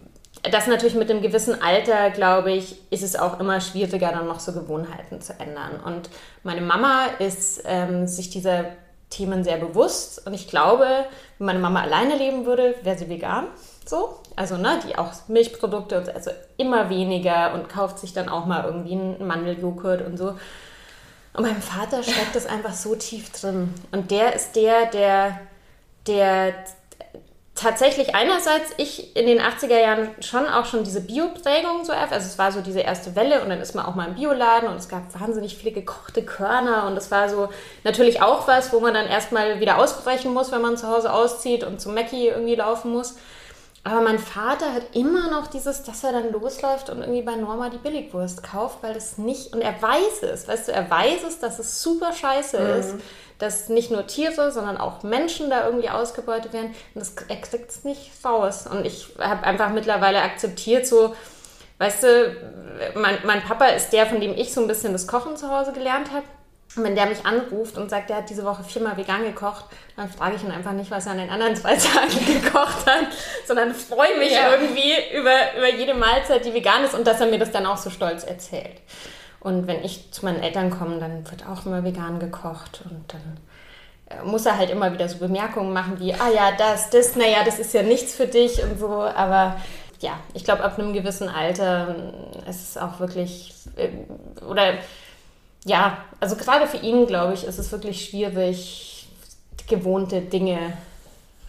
das natürlich mit einem gewissen Alter, glaube ich, ist es auch immer schwieriger, dann noch so Gewohnheiten zu ändern. Und meine Mama ist ähm, sich dieser Themen sehr bewusst und ich glaube, wenn meine Mama alleine leben würde, wäre sie vegan. So, also ne, die auch Milchprodukte und also immer weniger und kauft sich dann auch mal irgendwie einen Mandeljoghurt und so. Und meinem Vater steckt das einfach so tief drin. Und der ist der, der, der tatsächlich einerseits ich in den 80er Jahren schon auch schon diese Bio-Prägung so erf. Also es war so diese erste Welle und dann ist man auch mal im Bioladen und es gab wahnsinnig viele gekochte Körner und es war so natürlich auch was, wo man dann erstmal wieder ausbrechen muss, wenn man zu Hause auszieht und zum Mackie irgendwie laufen muss. Aber mein Vater hat immer noch dieses, dass er dann losläuft und irgendwie bei Norma die Billigwurst kauft, weil das nicht, und er weiß es, weißt du, er weiß es, dass es super scheiße mhm. ist dass nicht nur Tiere, sondern auch Menschen da irgendwie ausgebeutet werden. Und das, kriegt es nicht raus. Und ich habe einfach mittlerweile akzeptiert, so, weißt du, mein, mein Papa ist der, von dem ich so ein bisschen das Kochen zu Hause gelernt habe. Und wenn der mich anruft und sagt, er hat diese Woche viermal vegan gekocht, dann frage ich ihn einfach nicht, was er an den anderen zwei Tagen gekocht hat, sondern freue mich ja. irgendwie über, über jede Mahlzeit, die vegan ist und dass er mir das dann auch so stolz erzählt. Und wenn ich zu meinen Eltern komme, dann wird auch immer vegan gekocht und dann äh, muss er halt immer wieder so Bemerkungen machen wie, ah ja, das, das, naja, das ist ja nichts für dich und so. Aber ja, ich glaube, ab einem gewissen Alter äh, ist es auch wirklich, äh, oder ja, also gerade für ihn, glaube ich, ist es wirklich schwierig, gewohnte Dinge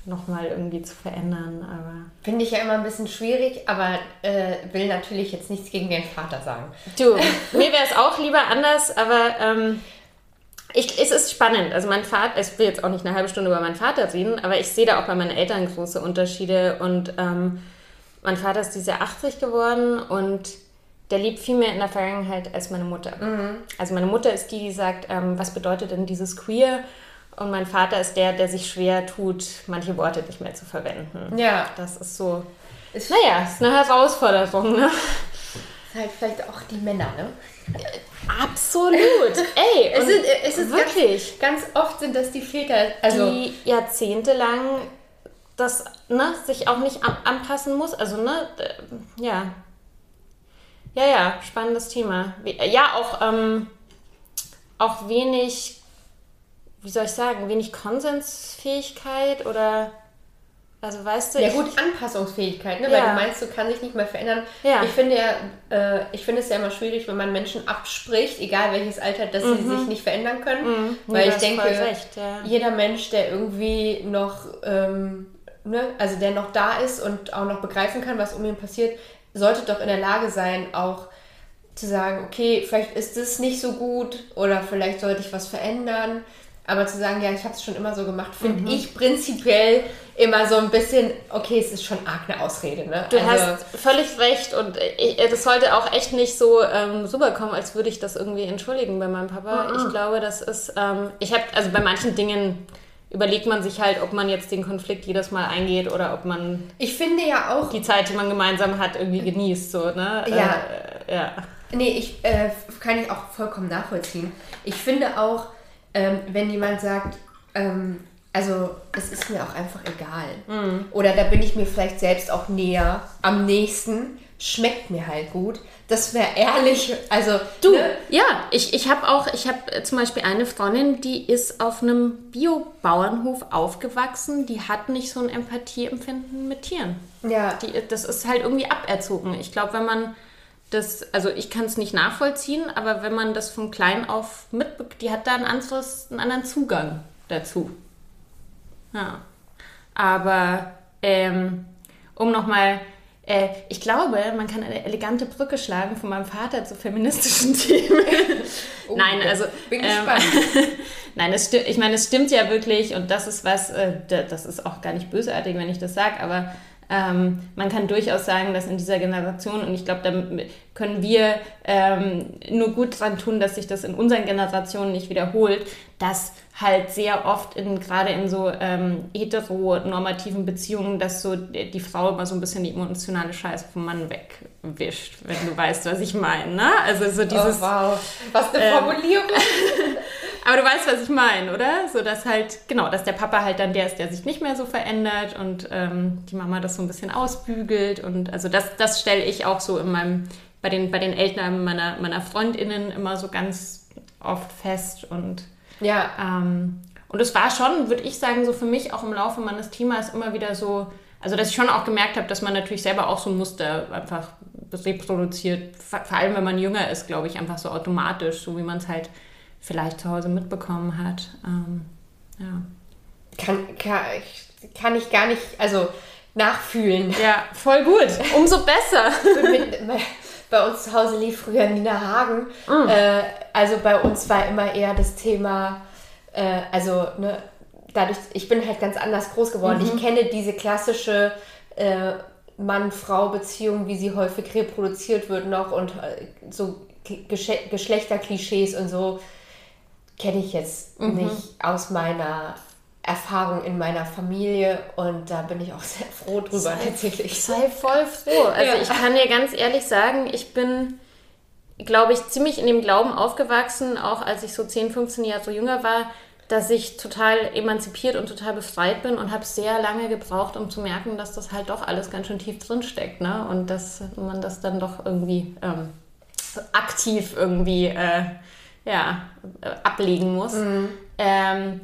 nochmal irgendwie zu verändern. Aber Finde ich ja immer ein bisschen schwierig, aber äh, will natürlich jetzt nichts gegen den Vater sagen. Du, mir wäre es auch lieber anders, aber ähm, ich, es ist spannend. Also mein Vater, ich will jetzt auch nicht eine halbe Stunde über meinen Vater reden, aber ich sehe da auch bei meinen Eltern große Unterschiede und ähm, mein Vater ist diese 80 geworden und der lebt viel mehr in der Vergangenheit als meine Mutter. Mhm. Also meine Mutter ist die, die sagt, ähm, was bedeutet denn dieses Queer? Und mein Vater ist der, der sich schwer tut, manche Worte nicht mehr zu verwenden. Ja. Das ist so. Ist naja, ist eine Herausforderung, ne? Ist halt vielleicht auch die Männer, ne? Absolut. Ey, es ist, es ist wirklich. Ganz, ganz, oft sind das die Väter, also die jahrzehntelang das ne, sich auch nicht anpassen muss. Also, ne, ja. Ja, ja, spannendes Thema. Ja, auch, ähm, auch wenig wie soll ich sagen, wenig Konsensfähigkeit oder Also weißt du. Ja gut, Anpassungsfähigkeit, ne? Ja. weil du meinst, du kannst dich nicht mehr verändern. Ja. Ich finde ja, äh, ich finde es ja immer schwierig, wenn man Menschen abspricht, egal welches Alter, dass sie sich nicht verändern können. Nee, Weil ich denke, recht, jeder Mensch, der irgendwie noch, ähm, ne, also der noch da ist und auch noch begreifen kann, was um ihn passiert, sollte doch in der Lage sein, auch zu sagen, okay, vielleicht ist es nicht so gut oder vielleicht sollte ich was verändern. Aber zu sagen, ja, ich habe es schon immer so gemacht, finde Mhm. ich prinzipiell immer so ein bisschen, okay, es ist schon arg eine Ausrede. Ne? Du hast völlig recht und ich, das sollte auch echt nicht so ähm, rüberkommen, als würde ich das irgendwie entschuldigen bei meinem Papa. Ich glaube, das ist, ähm, ich habe, also bei manchen Dingen überlegt man sich halt, ob man jetzt den Konflikt jedes Mal eingeht oder ob man ich finde ja auch, die Zeit, die man gemeinsam hat, irgendwie genießt, so, ne? Ja. Äh, ja. Nee, ich äh, kann ich auch vollkommen nachvollziehen. Ich finde auch, ähm, wenn jemand sagt, ähm, also es ist mir auch einfach egal. Mhm. Oder da bin ich mir vielleicht selbst auch näher, am nächsten, schmeckt mir halt gut. Das wäre ehrlich, also Du, ne? ja, ich, ich habe auch, ich habe äh, zum Beispiel eine Freundin, die ist auf einem Bio-Bauernhof aufgewachsen, die hat nicht so ein Empathieempfinden mit Tieren. ja, Die, das ist halt irgendwie aberzogen. Ich glaube, wenn man das, also ich kann es nicht nachvollziehen, aber wenn man das von klein auf mitbekommt, die hat da ein anderes, einen anderen Zugang dazu. Ja. Aber ähm, um nochmal, äh, ich glaube, man kann eine elegante Brücke schlagen von meinem Vater zu feministischen Themen. Nein, also. bin ähm, gespannt. Nein, es stimmt, ich meine, es stimmt ja wirklich und das ist was, äh, da- das ist auch gar nicht bösartig, wenn ich das sage, aber ähm, man kann durchaus sagen, dass in dieser Generation, und ich glaube, da können wir ähm, nur gut dran tun, dass sich das in unseren Generationen nicht wiederholt, dass halt sehr oft in gerade in so ähm, heteronormativen Beziehungen, dass so die Frau immer so ein bisschen die emotionale Scheiße vom Mann wegwischt, wenn du weißt, was ich meine. Ne? Also so dieses. oh, wow, was eine ähm, Formulierung. Aber du weißt, was ich meine, oder? So dass halt, genau, dass der Papa halt dann der ist, der sich nicht mehr so verändert und ähm, die Mama das so ein bisschen ausbügelt. Und also das, das stelle ich auch so in meinem, bei den, bei den Eltern meiner, meiner FreundInnen immer so ganz oft fest. Und, Ja, ähm, und es war schon, würde ich sagen, so für mich auch im Laufe meines Themas immer wieder so, also dass ich schon auch gemerkt habe, dass man natürlich selber auch so ein Muster einfach reproduziert. Vor vor allem, wenn man jünger ist, glaube ich, einfach so automatisch, so wie man es halt vielleicht zu Hause mitbekommen hat. Ähm, ja. kann, kann, kann ich gar nicht, also nachfühlen. ja, voll gut. Umso besser. Bei uns zu Hause lief früher Nina Hagen. Äh, also bei uns war immer eher das Thema, äh, also ne, dadurch, ich bin halt ganz anders groß geworden. Ich kenne diese klassische äh, Mann-Frau-Beziehung, wie sie häufig reproduziert wird noch und äh, so Gesch Geschlechterklischees und so kenne ich jetzt nicht aus meiner Erfahrung in meiner Familie und da bin ich auch sehr froh drüber tatsächlich. Sei voll froh. Also Ja. ich kann dir ganz ehrlich sagen, ich bin, glaube ich, ziemlich in dem Glauben aufgewachsen, auch als ich so 10, 15 Jahre so jünger war, dass ich total emanzipiert und total befreit bin und habe sehr lange gebraucht, um zu merken, dass das halt doch alles ganz schön tief drin steckt, ne? Und dass man das dann doch irgendwie ähm, aktiv irgendwie äh, ja, äh, ablegen muss. Ähm,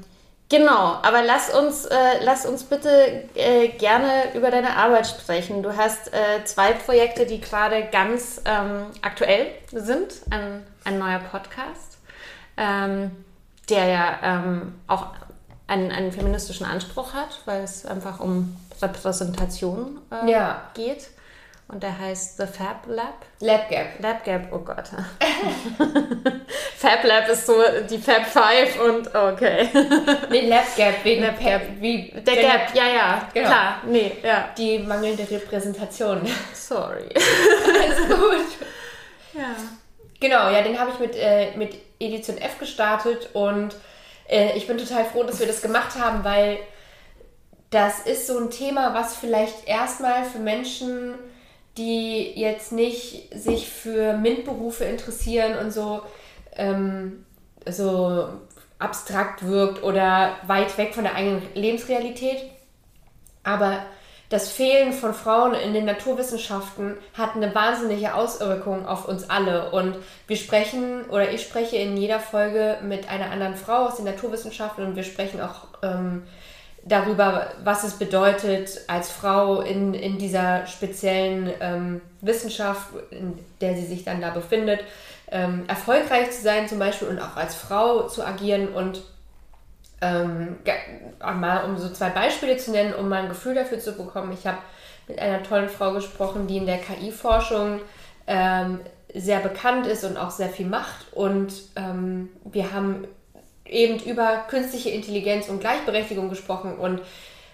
genau, aber lass uns, äh, lass uns bitte äh, gerne über deine Arbeit sprechen. Du hast äh, zwei Projekte, die gerade ganz ähm, aktuell sind. Ein, ein neuer Podcast, ähm, der ja ähm, auch einen, einen feministischen Anspruch hat, weil es einfach um Repräsentation äh, Ja. geht. Und der heißt The Fab Lab. Lab Gap. Lab Gap, oh Gott. Fab Lab ist so die Fab Five und okay. Nee, Lab Gap wegen Lab Gap. Wie Der Gap, ja, ja, Genau. klar. Nee, ja. Die mangelnde Repräsentation. Sorry. Alles gut. Ja. Genau, ja, den habe ich mit, äh, mit Edition F gestartet und äh, ich bin total froh, dass wir das gemacht haben, weil das ist so ein Thema, was vielleicht erstmal für Menschen, die jetzt nicht sich für MINT-Berufe interessieren und so, ähm, so abstrakt wirkt oder weit weg von der eigenen Lebensrealität. Aber das Fehlen von Frauen in den Naturwissenschaften hat eine wahnsinnige Auswirkung auf uns alle. Und wir sprechen, oder ich spreche in jeder Folge mit einer anderen Frau aus den Naturwissenschaften und wir sprechen auch ähm, darüber, was es bedeutet, als Frau in, in dieser speziellen ähm, Wissenschaft, in der sie sich dann da befindet, ähm, erfolgreich zu sein zum Beispiel und auch als Frau zu agieren und ähm, mal um so zwei Beispiele zu nennen, um mal ein Gefühl dafür zu bekommen. Ich habe mit einer tollen Frau gesprochen, die in der KI-Forschung ähm, sehr bekannt ist und auch sehr viel macht. Und ähm, wir haben eben über künstliche Intelligenz und Gleichberechtigung gesprochen. Und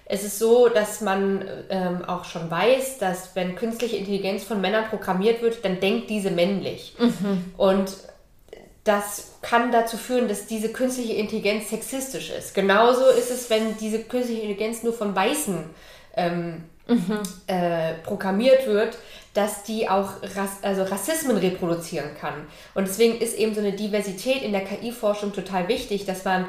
es ist so, dass man ähm, auch schon weiß, dass wenn künstliche Intelligenz von Männern programmiert wird, dann denkt diese männlich. Mhm. Und das kann dazu führen, dass diese künstliche Intelligenz sexistisch ist. Genauso ist es, wenn diese künstliche Intelligenz nur von Weißen ähm, mhm. äh, programmiert wird, dass die auch Rass also Rassismen reproduzieren kann. Und deswegen ist eben so eine Diversität in der KI-Forschung total wichtig, dass man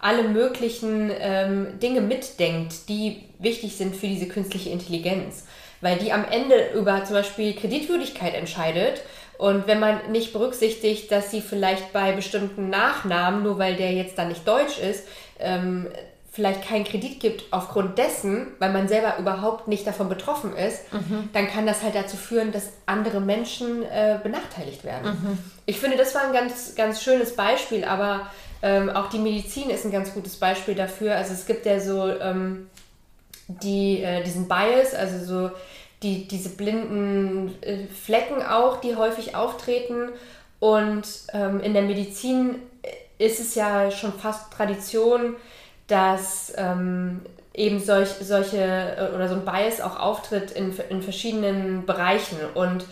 alle möglichen ähm, Dinge mitdenkt, die wichtig sind für diese künstliche Intelligenz. Weil die am Ende über zum Beispiel Kreditwürdigkeit entscheidet. Und wenn man nicht berücksichtigt, dass sie vielleicht bei bestimmten Nachnamen, nur weil der jetzt dann nicht deutsch ist, ähm, vielleicht keinen Kredit gibt aufgrund dessen, weil man selber überhaupt nicht davon betroffen ist, mhm. dann kann das halt dazu führen, dass andere Menschen äh, benachteiligt werden. Mhm. Ich finde, das war ein ganz, ganz schönes Beispiel, aber ähm, auch die Medizin ist ein ganz gutes Beispiel dafür. Also es gibt ja so ähm, die, äh, diesen Bias, also so die, diese blinden äh, Flecken auch, die häufig auftreten. Und ähm, in der Medizin ist es ja schon fast Tradition, dass ähm, eben solch, solche äh, oder so ein Bias auch auftritt in, in verschiedenen Bereichen. Und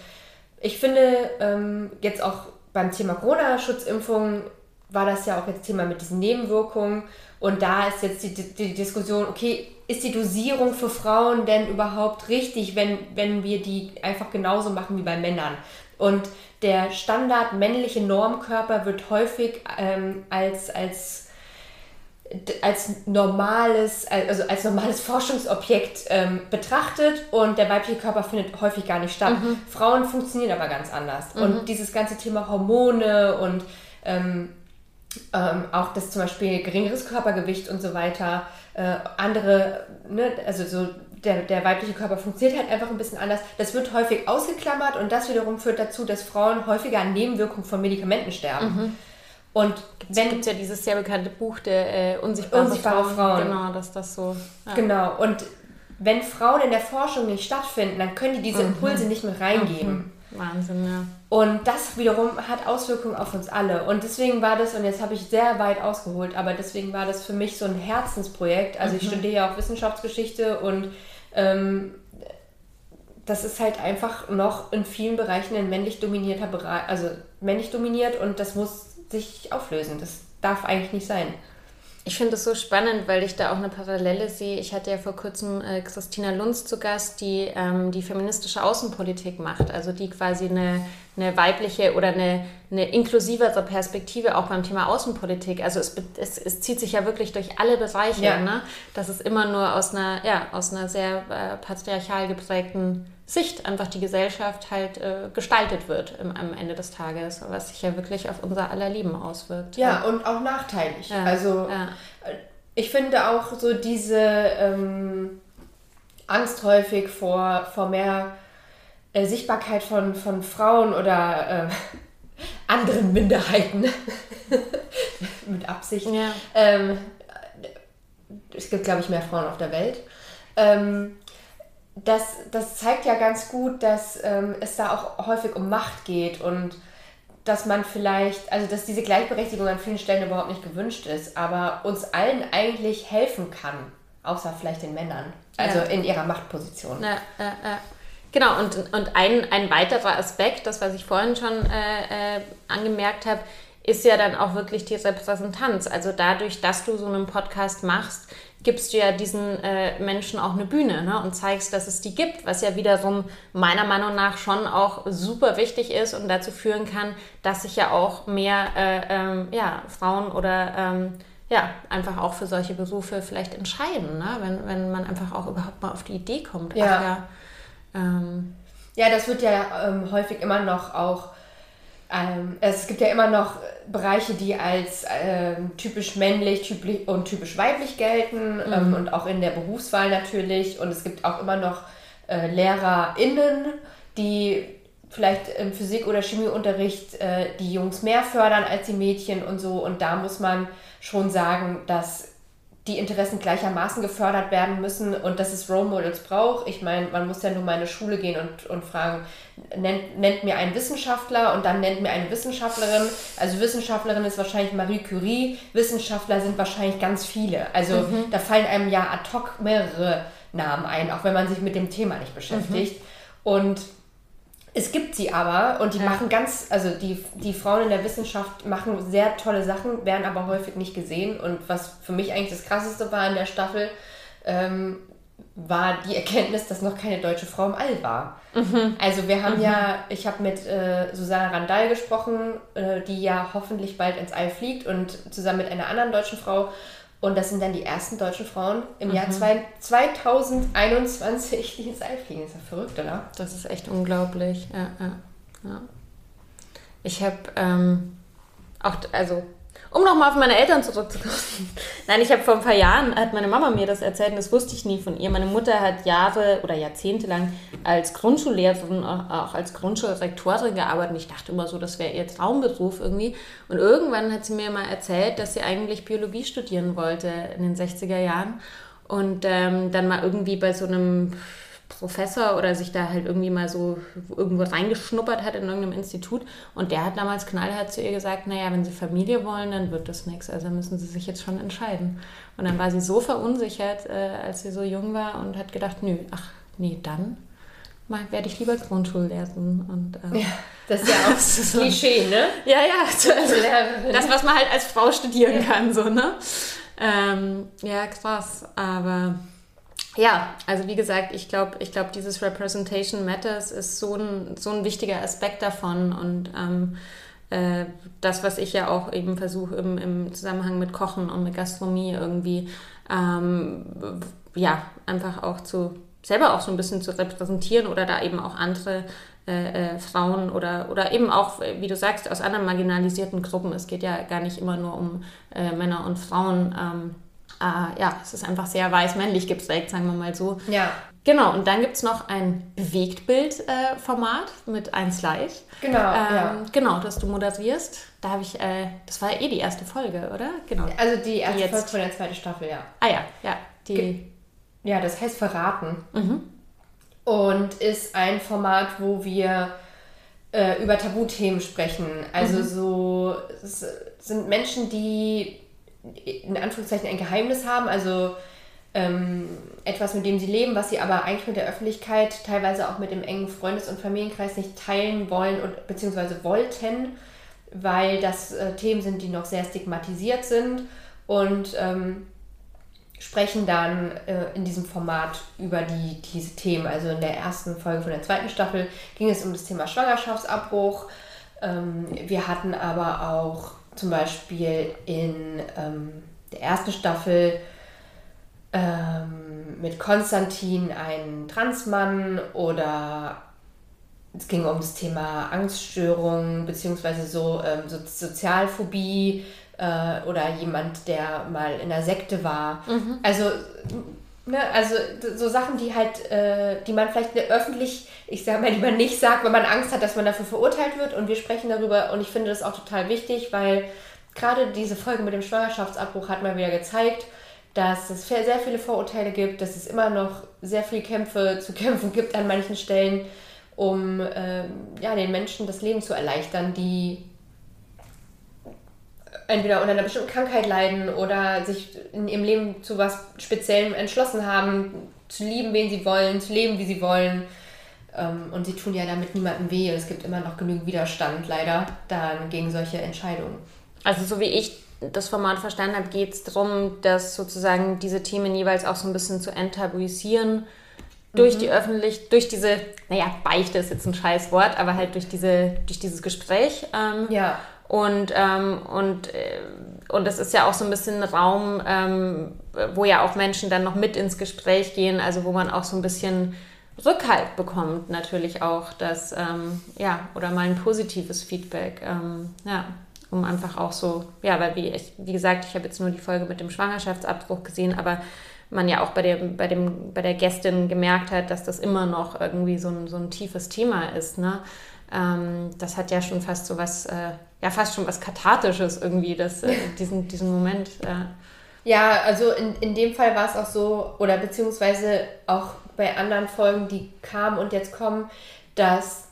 ich finde, ähm, jetzt auch beim Thema Corona-Schutzimpfung war das ja auch jetzt Thema mit diesen Nebenwirkungen. Und da ist jetzt die, die Diskussion, okay, ist die Dosierung für Frauen denn überhaupt richtig, wenn, wenn wir die einfach genauso machen wie bei Männern? Und der Standard männliche Normkörper wird häufig ähm, als, als als normales, also als normales Forschungsobjekt ähm, betrachtet und der weibliche Körper findet häufig gar nicht statt. Mhm. Frauen funktionieren aber ganz anders. Mhm. Und dieses ganze Thema Hormone und ähm, ähm, auch das zum Beispiel geringeres Körpergewicht und so weiter, äh, andere, ne, also so der, der weibliche Körper funktioniert halt einfach ein bisschen anders. Das wird häufig ausgeklammert und das wiederum führt dazu, dass Frauen häufiger an Nebenwirkungen von Medikamenten sterben. Mhm. Und gibt's, wenn gibt ja dieses sehr bekannte Buch der äh, unsichtbaren Unsichtbare Frauen, Frauen. Genau, dass das so. Ja. Genau. Und wenn Frauen in der Forschung nicht stattfinden, dann können die diese mhm. Impulse mhm. nicht mehr reingeben. Mhm. Wahnsinn, ja. Und das wiederum hat Auswirkungen auf uns alle. Und deswegen war das, und jetzt habe ich sehr weit ausgeholt, aber deswegen war das für mich so ein Herzensprojekt. Also mhm. ich studiere ja auch Wissenschaftsgeschichte und ähm, das ist halt einfach noch in vielen Bereichen ein männlich dominierter Bereich, also männlich dominiert und das muss sich auflösen. Das darf eigentlich nicht sein. Ich finde es so spannend, weil ich da auch eine Parallele sehe. Ich hatte ja vor kurzem äh, Christina Lunz zu Gast, die ähm, die feministische Außenpolitik macht, also die quasi eine, eine weibliche oder eine, eine inklusivere Perspektive auch beim Thema Außenpolitik. Also es, es, es zieht sich ja wirklich durch alle Bereiche, ja. ne? dass es immer nur aus einer, ja, aus einer sehr äh, patriarchal geprägten Sicht einfach die Gesellschaft halt äh, gestaltet wird im, am Ende des Tages, was sich ja wirklich auf unser aller Leben auswirkt. Ja, ja. und auch nachteilig. Ja, also. Äh, ich finde auch so diese ähm, Angst häufig vor, vor mehr äh, Sichtbarkeit von, von Frauen oder äh, anderen Minderheiten mit Absicht. Ähm, es gibt, glaube ich, mehr Frauen auf der Welt. Ähm, das, das zeigt ja ganz gut, dass ähm, es da auch häufig um Macht geht und dass man vielleicht, also dass diese Gleichberechtigung an vielen Stellen überhaupt nicht gewünscht ist, aber uns allen eigentlich helfen kann, außer vielleicht den Männern, also ja. in ihrer Machtposition. Ja, ja, ja. Genau, und, und ein, ein weiterer Aspekt, das, was ich vorhin schon äh, äh, angemerkt habe, ist ja dann auch wirklich die Repräsentanz. Also dadurch, dass du so einen Podcast machst, gibst du ja diesen äh, Menschen auch eine Bühne ne? und zeigst, dass es die gibt, was ja wiederum meiner Meinung nach schon auch super wichtig ist und dazu führen kann, dass sich ja auch mehr äh, ähm, ja, Frauen oder ähm, ja, einfach auch für solche Berufe vielleicht entscheiden, ne? wenn, wenn man einfach auch überhaupt mal auf die Idee kommt. Ja, ja, ähm, ja das wird ja ähm, häufig immer noch auch ähm, es gibt ja immer noch Bereiche, die als ähm, typisch männlich typisch und typisch weiblich gelten mhm. ähm, und auch in der Berufswahl natürlich. Und es gibt auch immer noch äh, LehrerInnen, die vielleicht im Physik- oder Chemieunterricht äh, die Jungs mehr fördern als die Mädchen und so. Und da muss man schon sagen, dass die Interessen gleichermaßen gefördert werden müssen und dass es Role Models braucht. Ich meine, man muss ja nur mal in eine Schule gehen und, und fragen, nennt, nennt mir einen Wissenschaftler und dann nennt mir eine Wissenschaftlerin. Also Wissenschaftlerin ist wahrscheinlich Marie Curie, Wissenschaftler sind wahrscheinlich ganz viele. Also mhm. da fallen einem ja ad hoc mehrere Namen ein, auch wenn man sich mit dem Thema nicht beschäftigt. Mhm. Und es gibt sie aber und die ja. machen ganz, also die, die Frauen in der Wissenschaft machen sehr tolle Sachen, werden aber häufig nicht gesehen. Und was für mich eigentlich das Krasseste war in der Staffel, ähm, war die Erkenntnis, dass noch keine deutsche Frau im All war. Mhm. Also wir haben mhm. ja, ich habe mit äh, Susanne Randall gesprochen, äh, die ja hoffentlich bald ins All fliegt und zusammen mit einer anderen deutschen Frau und das sind dann die ersten deutschen Frauen im mhm. Jahr zwei, 2021, die ins All fliegen. Das ist ja verrückt, oder? Das ist echt unglaublich. Ja, ja, ja. Ich habe ähm, auch, also um nochmal auf meine Eltern zurückzukommen. Nein, ich habe vor ein paar Jahren, hat meine Mama mir das erzählt und das wusste ich nie von ihr. Meine Mutter hat Jahre oder Jahrzehnte lang als Grundschullehrerin, auch als Grundschulrektorin gearbeitet. Und ich dachte immer so, das wäre ihr Traumberuf irgendwie. Und irgendwann hat sie mir mal erzählt, dass sie eigentlich Biologie studieren wollte in den 60er Jahren. Und ähm, dann mal irgendwie bei so einem Professor oder sich da halt irgendwie mal so irgendwo reingeschnuppert hat in irgendeinem Institut. Und der hat damals knallhart zu ihr gesagt, naja, wenn Sie Familie wollen, dann wird das nichts. Also müssen Sie sich jetzt schon entscheiden. Und dann war sie so verunsichert, äh, als sie so jung war und hat gedacht, nö, ach nee, dann werde ich lieber Grundschullehrerin. Und, äh, ja, das ist ja auch so Klischee, ne? Ja, ja. Also, das, was man halt als Frau studieren ja. kann, so, ne? Ähm, ja, krass. Aber ja, also wie gesagt, ich glaube, ich glaub, dieses Representation Matters ist so ein, so ein wichtiger Aspekt davon und ähm, äh, das, was ich ja auch eben versuche im, im Zusammenhang mit Kochen und mit Gastronomie irgendwie, ähm, ja, einfach auch zu, selber auch so ein bisschen zu repräsentieren oder da eben auch andere äh, äh, Frauen oder, oder eben auch, wie du sagst, aus anderen marginalisierten Gruppen. Es geht ja gar nicht immer nur um äh, Männer und Frauen. Ähm, äh, ja, es ist einfach sehr weiß-männlich geprägt, sagen wir mal so. Ja. Genau, und dann gibt es noch ein Bewegtbild-Format äh, mit 1 Live. Genau, ähm, ja. Genau, das du moderierst. Da habe ich, äh, das war ja eh die erste Folge, oder? Genau. Also die erste die Folge von der zweiten Staffel, ja. Ah ja, ja. Die Ge ja, das heißt Verraten. Mhm. Und ist ein Format, wo wir äh, über Tabuthemen sprechen. Also mhm. so sind Menschen, die in Anführungszeichen ein Geheimnis haben, also ähm, etwas, mit dem sie leben, was sie aber eigentlich mit der Öffentlichkeit, teilweise auch mit dem engen Freundes- und Familienkreis nicht teilen wollen und beziehungsweise wollten, weil das äh, Themen sind, die noch sehr stigmatisiert sind und ähm, sprechen dann äh, in diesem Format über die, diese Themen. Also in der ersten Folge von der zweiten Staffel ging es um das Thema Schwangerschaftsabbruch. Ähm, wir hatten aber auch zum Beispiel in ähm, der ersten Staffel ähm, mit Konstantin einen Transmann oder es ging um das Thema Angststörungen beziehungsweise so, ähm, so Sozialphobie äh, oder jemand, der mal in der Sekte war. Mhm. Also Ne, also so Sachen, die halt, äh, die man vielleicht öffentlich, ich sage mal lieber nicht sagt, wenn man Angst hat, dass man dafür verurteilt wird. Und wir sprechen darüber und ich finde das auch total wichtig, weil gerade diese Folge mit dem Schwangerschaftsabbruch hat mal wieder gezeigt, dass es sehr viele Vorurteile gibt, dass es immer noch sehr viele Kämpfe zu kämpfen gibt an manchen Stellen, um ähm, ja, den Menschen das Leben zu erleichtern, die entweder unter einer bestimmten Krankheit leiden oder sich in ihrem Leben zu was Speziellem entschlossen haben, zu lieben, wen sie wollen, zu leben, wie sie wollen. Ähm, und sie tun ja damit niemandem weh. Es gibt immer noch genügend Widerstand, leider, dann gegen solche Entscheidungen. Also so wie ich das Format verstanden habe, geht es darum, dass sozusagen diese Themen jeweils auch so ein bisschen zu enttabuisieren durch mhm. die öffentlich, durch diese, naja, Beichte ist jetzt ein scheiß Wort, aber halt durch diese, durch dieses Gespräch. Ähm, ja. Und, ähm, und, äh, und das ist ja auch so ein bisschen Raum, ähm, wo ja auch Menschen dann noch mit ins Gespräch gehen, also wo man auch so ein bisschen Rückhalt bekommt, natürlich auch, dass, ähm, ja, oder mal ein positives Feedback, ähm, ja, um einfach auch so, ja, weil wie, ich, wie gesagt, ich habe jetzt nur die Folge mit dem Schwangerschaftsabbruch gesehen, aber man ja auch bei, der, bei, dem, bei der Gästin gemerkt hat, dass das immer noch irgendwie so ein, so ein tiefes Thema ist, ne? Ähm, das hat ja schon fast so was, äh, ja, fast schon was Kathartisches irgendwie, das, äh, diesen, diesen Moment. Äh. Ja, also in, in dem Fall war es auch so, oder beziehungsweise auch bei anderen Folgen, die kamen und jetzt kommen, dass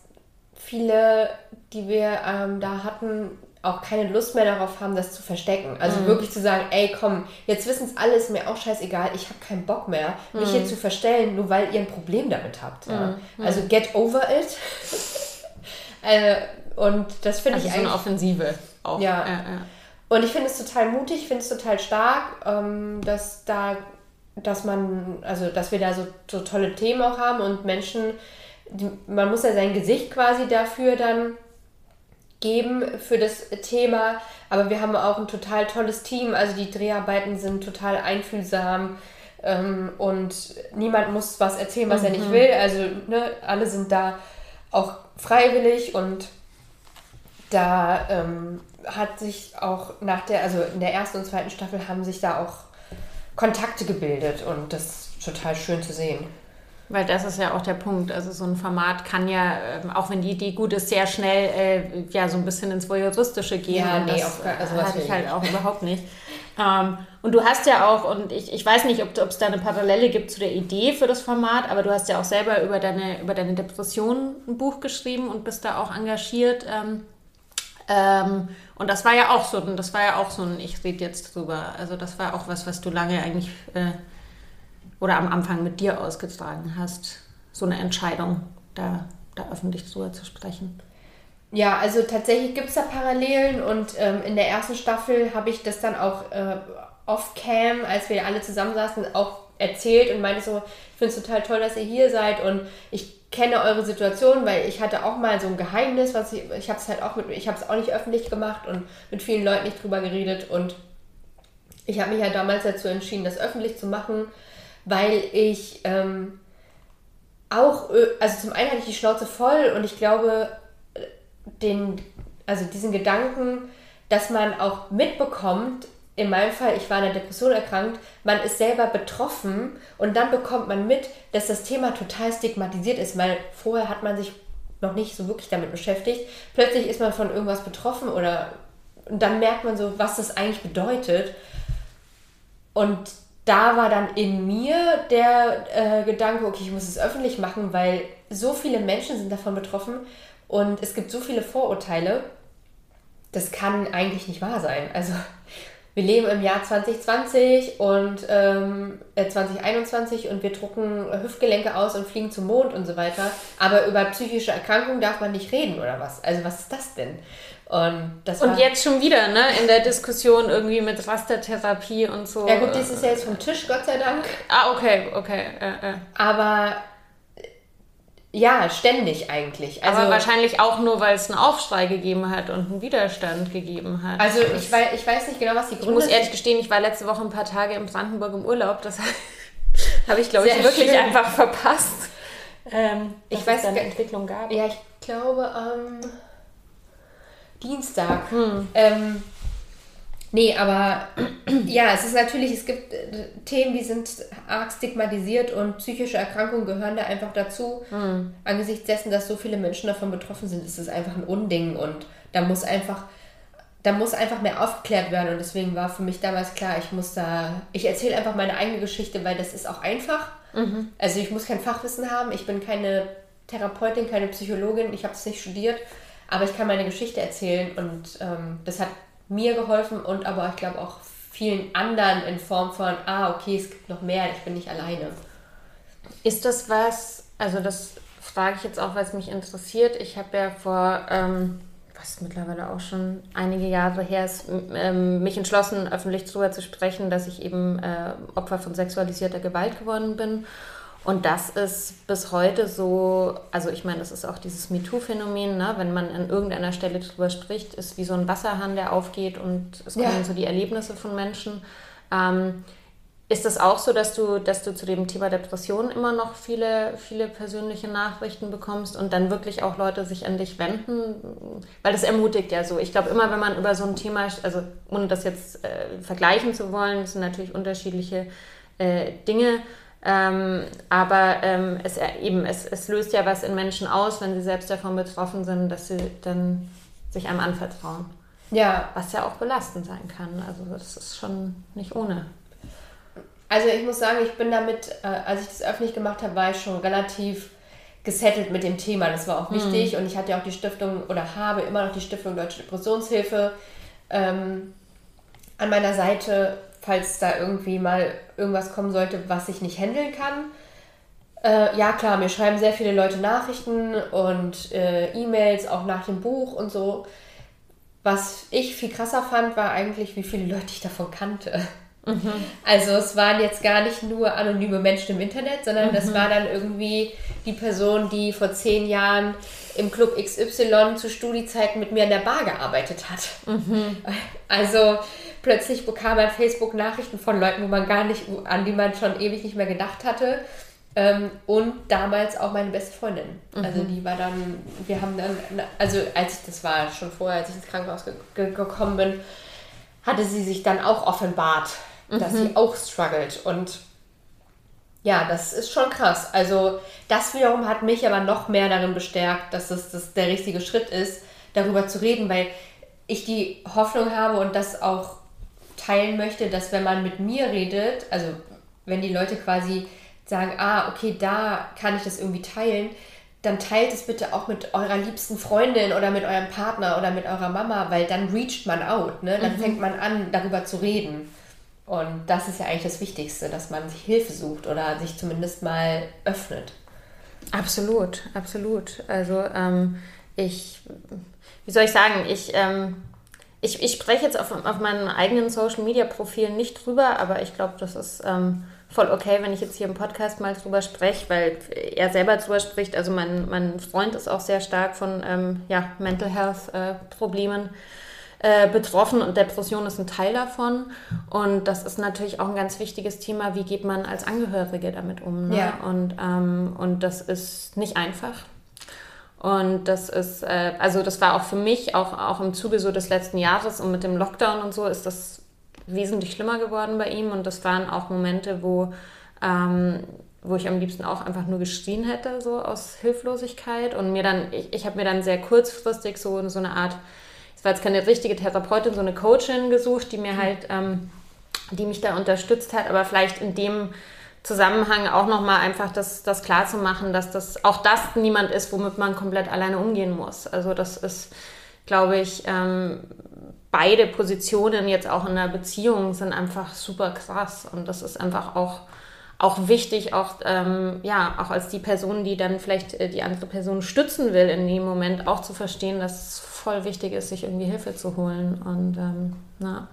viele, die wir ähm, da hatten, auch keine Lust mehr darauf haben, das zu verstecken. Also mhm. wirklich zu sagen, ey, komm, jetzt wissen es alle, ist mir auch scheißegal, ich habe keinen Bock mehr, mich mhm. hier zu verstellen, nur weil ihr ein Problem damit habt. Ja? Mhm. Also get over it. äh, und das finde also ich so eigentlich... eine Offensive auch. Ja. ja, ja. Und ich finde es total mutig, ich finde es total stark, ähm, dass da, dass man, also dass wir da so, so tolle Themen auch haben und Menschen, die, man muss ja sein Gesicht quasi dafür dann geben für das Thema. Aber wir haben auch ein total tolles Team. Also die Dreharbeiten sind total einfühlsam ähm, und niemand muss was erzählen, was mhm. er nicht mhm. will. Also ne, alle sind da auch freiwillig und da ähm, hat sich auch nach der, also in der ersten und zweiten Staffel haben sich da auch Kontakte gebildet und das ist total schön zu sehen. Weil das ist ja auch der Punkt. Also so ein Format kann ja, ähm, auch wenn die Idee gut ist, sehr schnell äh, ja so ein bisschen ins Voyeuristische gehen. Ja, nee, das also hatte ich halt auch überhaupt nicht. Ähm, und du hast ja auch, und ich, ich weiß nicht, ob es da eine Parallele gibt zu der Idee für das Format, aber du hast ja auch selber über deine, über deine Depression ein Buch geschrieben und bist da auch engagiert. Ähm, ähm, und das war ja auch so, das war ja auch so ein, ich rede jetzt drüber. Also das war auch was, was du lange eigentlich äh, oder am Anfang mit dir ausgetragen hast, so eine Entscheidung, da, da öffentlich drüber zu sprechen? Ja, also tatsächlich gibt es da Parallelen und ähm, in der ersten Staffel habe ich das dann auch äh, off-cam, als wir alle zusammensaßen, auch erzählt und meinte so, ich finde es total toll, dass ihr hier seid und ich kenne eure Situation, weil ich hatte auch mal so ein Geheimnis, was ich, ich habe es halt auch mit, ich habe es auch nicht öffentlich gemacht und mit vielen Leuten nicht drüber geredet und ich habe mich ja halt damals dazu entschieden, das öffentlich zu machen, weil ich ähm, auch, äh, also zum einen hatte ich die Schnauze voll und ich glaube, den, also diesen Gedanken, dass man auch mitbekommt, in meinem Fall, ich war an einer Depression erkrankt, man ist selber betroffen und dann bekommt man mit, dass das Thema total stigmatisiert ist, weil vorher hat man sich noch nicht so wirklich damit beschäftigt. Plötzlich ist man von irgendwas betroffen oder und dann merkt man so, was das eigentlich bedeutet. Und da war dann in mir der äh, Gedanke, okay, ich muss es öffentlich machen, weil so viele Menschen sind davon betroffen und es gibt so viele Vorurteile. Das kann eigentlich nicht wahr sein. Also wir leben im Jahr 2020 und ähm, äh, 2021 und wir drucken Hüftgelenke aus und fliegen zum Mond und so weiter. Aber über psychische Erkrankungen darf man nicht reden oder was? Also was ist das denn? Und, das und jetzt schon wieder, ne, in der Diskussion irgendwie mit Rastertherapie und so. Ja gut, das ist ja jetzt vom Tisch, Gott sei Dank. Ah, okay, okay. Äh, äh. Aber ja, ständig eigentlich. Also, Aber wahrscheinlich auch nur, weil es einen Aufschrei gegeben hat und einen Widerstand gegeben hat. Also ich weiß, ich weiß nicht genau, was die Gründe sind. Ich muss ehrlich gestehen, ich war letzte Woche ein paar Tage in Brandenburg im Urlaub. Das habe ich, glaube ich, wirklich schön. einfach verpasst. Ähm, ich weiß, es eine Entwicklung gab. Ja, ich glaube am... Ähm Dienstag. Hm. Ähm, nee, aber ja, es ist natürlich, es gibt äh, Themen, die sind arg stigmatisiert und psychische Erkrankungen gehören da einfach dazu. Hm. Angesichts dessen, dass so viele Menschen davon betroffen sind, ist es einfach ein Unding und da muss einfach da muss einfach mehr aufgeklärt werden und deswegen war für mich damals klar, ich muss da, ich erzähle einfach meine eigene Geschichte, weil das ist auch einfach. Mhm. Also ich muss kein Fachwissen haben, ich bin keine Therapeutin, keine Psychologin, ich habe es nicht studiert. Aber ich kann meine Geschichte erzählen und ähm, das hat mir geholfen und aber ich glaube auch vielen anderen in Form von, ah, okay, es gibt noch mehr, ich bin nicht alleine. Ist das was, also das frage ich jetzt auch, weil es mich interessiert. Ich habe ja vor, ähm, was mittlerweile auch schon einige Jahre her ist, ähm, mich entschlossen, öffentlich darüber zu sprechen, dass ich eben äh, Opfer von sexualisierter Gewalt geworden bin und das ist bis heute so, also ich meine, das ist auch dieses MeToo-Phänomen, ne? wenn man an irgendeiner Stelle drüber spricht, ist wie so ein Wasserhahn, der aufgeht und es kommen ja. so die Erlebnisse von Menschen. Ähm, ist es auch so, dass du, dass du zu dem Thema Depression immer noch viele, viele persönliche Nachrichten bekommst und dann wirklich auch Leute sich an dich wenden? Weil das ermutigt ja so. Ich glaube, immer wenn man über so ein Thema, also ohne das jetzt äh, vergleichen zu wollen, das sind natürlich unterschiedliche äh, Dinge, ähm, aber ähm, es, eben, es, es löst ja was in Menschen aus, wenn sie selbst davon betroffen sind, dass sie dann sich einem anvertrauen. Ja. Was ja auch belastend sein kann. Also das ist schon nicht ohne. Also ich muss sagen, ich bin damit, äh, als ich das öffentlich gemacht habe, war ich schon relativ gesettelt mit dem Thema. Das war auch mhm. wichtig. Mhm. Und ich hatte ja auch die Stiftung oder habe immer noch die Stiftung Deutsche Depressionshilfe ähm, an meiner Seite, falls da irgendwie mal irgendwas kommen sollte, was ich nicht handeln kann. Äh, ja, klar, mir schreiben sehr viele Leute Nachrichten und äh, E-Mails, auch nach dem Buch und so. Was ich viel krasser fand, war eigentlich, wie viele Leute ich davon kannte. Mhm. Also es waren jetzt gar nicht nur anonyme Menschen im Internet, sondern mhm. das war dann irgendwie die Person, die vor zehn Jahren im Club XY zu Studiezeiten mit mir an der Bar gearbeitet hat. Mhm. Also plötzlich bekam man Facebook-Nachrichten von Leuten, wo man gar nicht, an die man schon ewig nicht mehr gedacht hatte. Ähm, und damals auch meine beste Freundin. Also mhm. die war dann, wir haben dann, also als ich, das war schon vorher, als ich ins Krankenhaus ge gekommen bin, hatte sie sich dann auch offenbart dass sie mhm. auch struggelt. Und ja, das ist schon krass. Also das wiederum hat mich aber noch mehr darin bestärkt, dass es das der richtige Schritt ist, darüber zu reden, weil ich die Hoffnung habe und das auch teilen möchte, dass wenn man mit mir redet, also wenn die Leute quasi sagen, ah, okay, da kann ich das irgendwie teilen, dann teilt es bitte auch mit eurer liebsten Freundin oder mit eurem Partner oder mit eurer Mama, weil dann reacht man out, ne? Dann mhm. fängt man an, darüber zu reden. Und das ist ja eigentlich das Wichtigste, dass man sich Hilfe sucht oder sich zumindest mal öffnet. Absolut, absolut. Also ähm, ich, wie soll ich sagen, ich, ähm, ich, ich spreche jetzt auf, auf meinen eigenen Social-Media-Profilen nicht drüber, aber ich glaube, das ist ähm, voll okay, wenn ich jetzt hier im Podcast mal drüber spreche, weil er selber drüber spricht. Also mein, mein Freund ist auch sehr stark von ähm, ja, Mental Health-Problemen. Äh, äh, betroffen und Depression ist ein Teil davon. Und das ist natürlich auch ein ganz wichtiges Thema, wie geht man als Angehörige damit um. Ne? Ja. Und, ähm, und das ist nicht einfach. Und das ist, äh, also das war auch für mich, auch, auch im Zuge so des letzten Jahres und mit dem Lockdown und so, ist das wesentlich schlimmer geworden bei ihm. Und das waren auch Momente, wo, ähm, wo ich am liebsten auch einfach nur geschrien hätte, so aus Hilflosigkeit. Und mir dann, ich, ich habe mir dann sehr kurzfristig so, so eine Art es war jetzt keine richtige Therapeutin, so eine Coachin gesucht, die mir halt, ähm, die mich da unterstützt hat, aber vielleicht in dem Zusammenhang auch nochmal einfach das, das klar zu machen, dass das auch das niemand ist, womit man komplett alleine umgehen muss. Also das ist, glaube ich, ähm, beide Positionen jetzt auch in der Beziehung sind einfach super krass. Und das ist einfach auch auch wichtig, auch, ähm, ja, auch als die Person, die dann vielleicht äh, die andere Person stützen will in dem Moment, auch zu verstehen, dass voll wichtig ist, sich irgendwie Hilfe zu holen. Und ähm, na.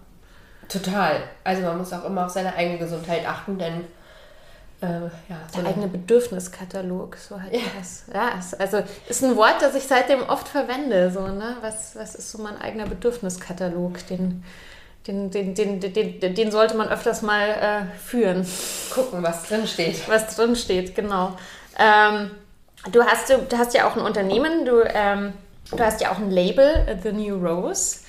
Total. Also man muss auch immer auf seine eigene Gesundheit achten, denn äh, ja, so der eigene Bedürfniskatalog, so halt ja. das. Ja, also ist ein Wort, das ich seitdem oft verwende. So, ne? was, was ist so mein eigener Bedürfniskatalog? Den, den, den, den, den, den sollte man öfters mal äh, führen. Gucken, was drin steht. Was drin steht, genau. Ähm, du, hast, du hast ja auch ein Unternehmen, du ähm, Du hast ja auch ein Label, The New Rose,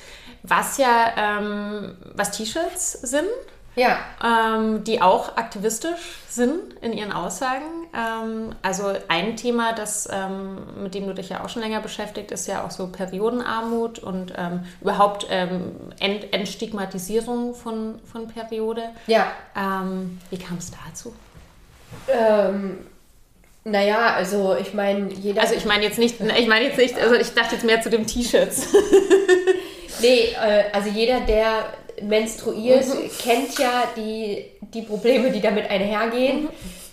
was ja, ähm, was T-Shirts sind. Ja. Ähm, die auch aktivistisch sind in ihren Aussagen. Ähm, also ein Thema, das, ähm, mit dem du dich ja auch schon länger beschäftigt, ist ja auch so Periodenarmut und ähm, überhaupt ähm, Ent Entstigmatisierung von, von Periode. Ja. Ähm, wie kam es dazu? Naja, also ich meine, jeder. Also ich meine jetzt nicht, ich meine jetzt nicht, also ich dachte jetzt mehr zu dem T-Shirts. nee, äh, also jeder, der menstruiert, mhm. kennt ja die, die Probleme, die damit einhergehen. Mhm.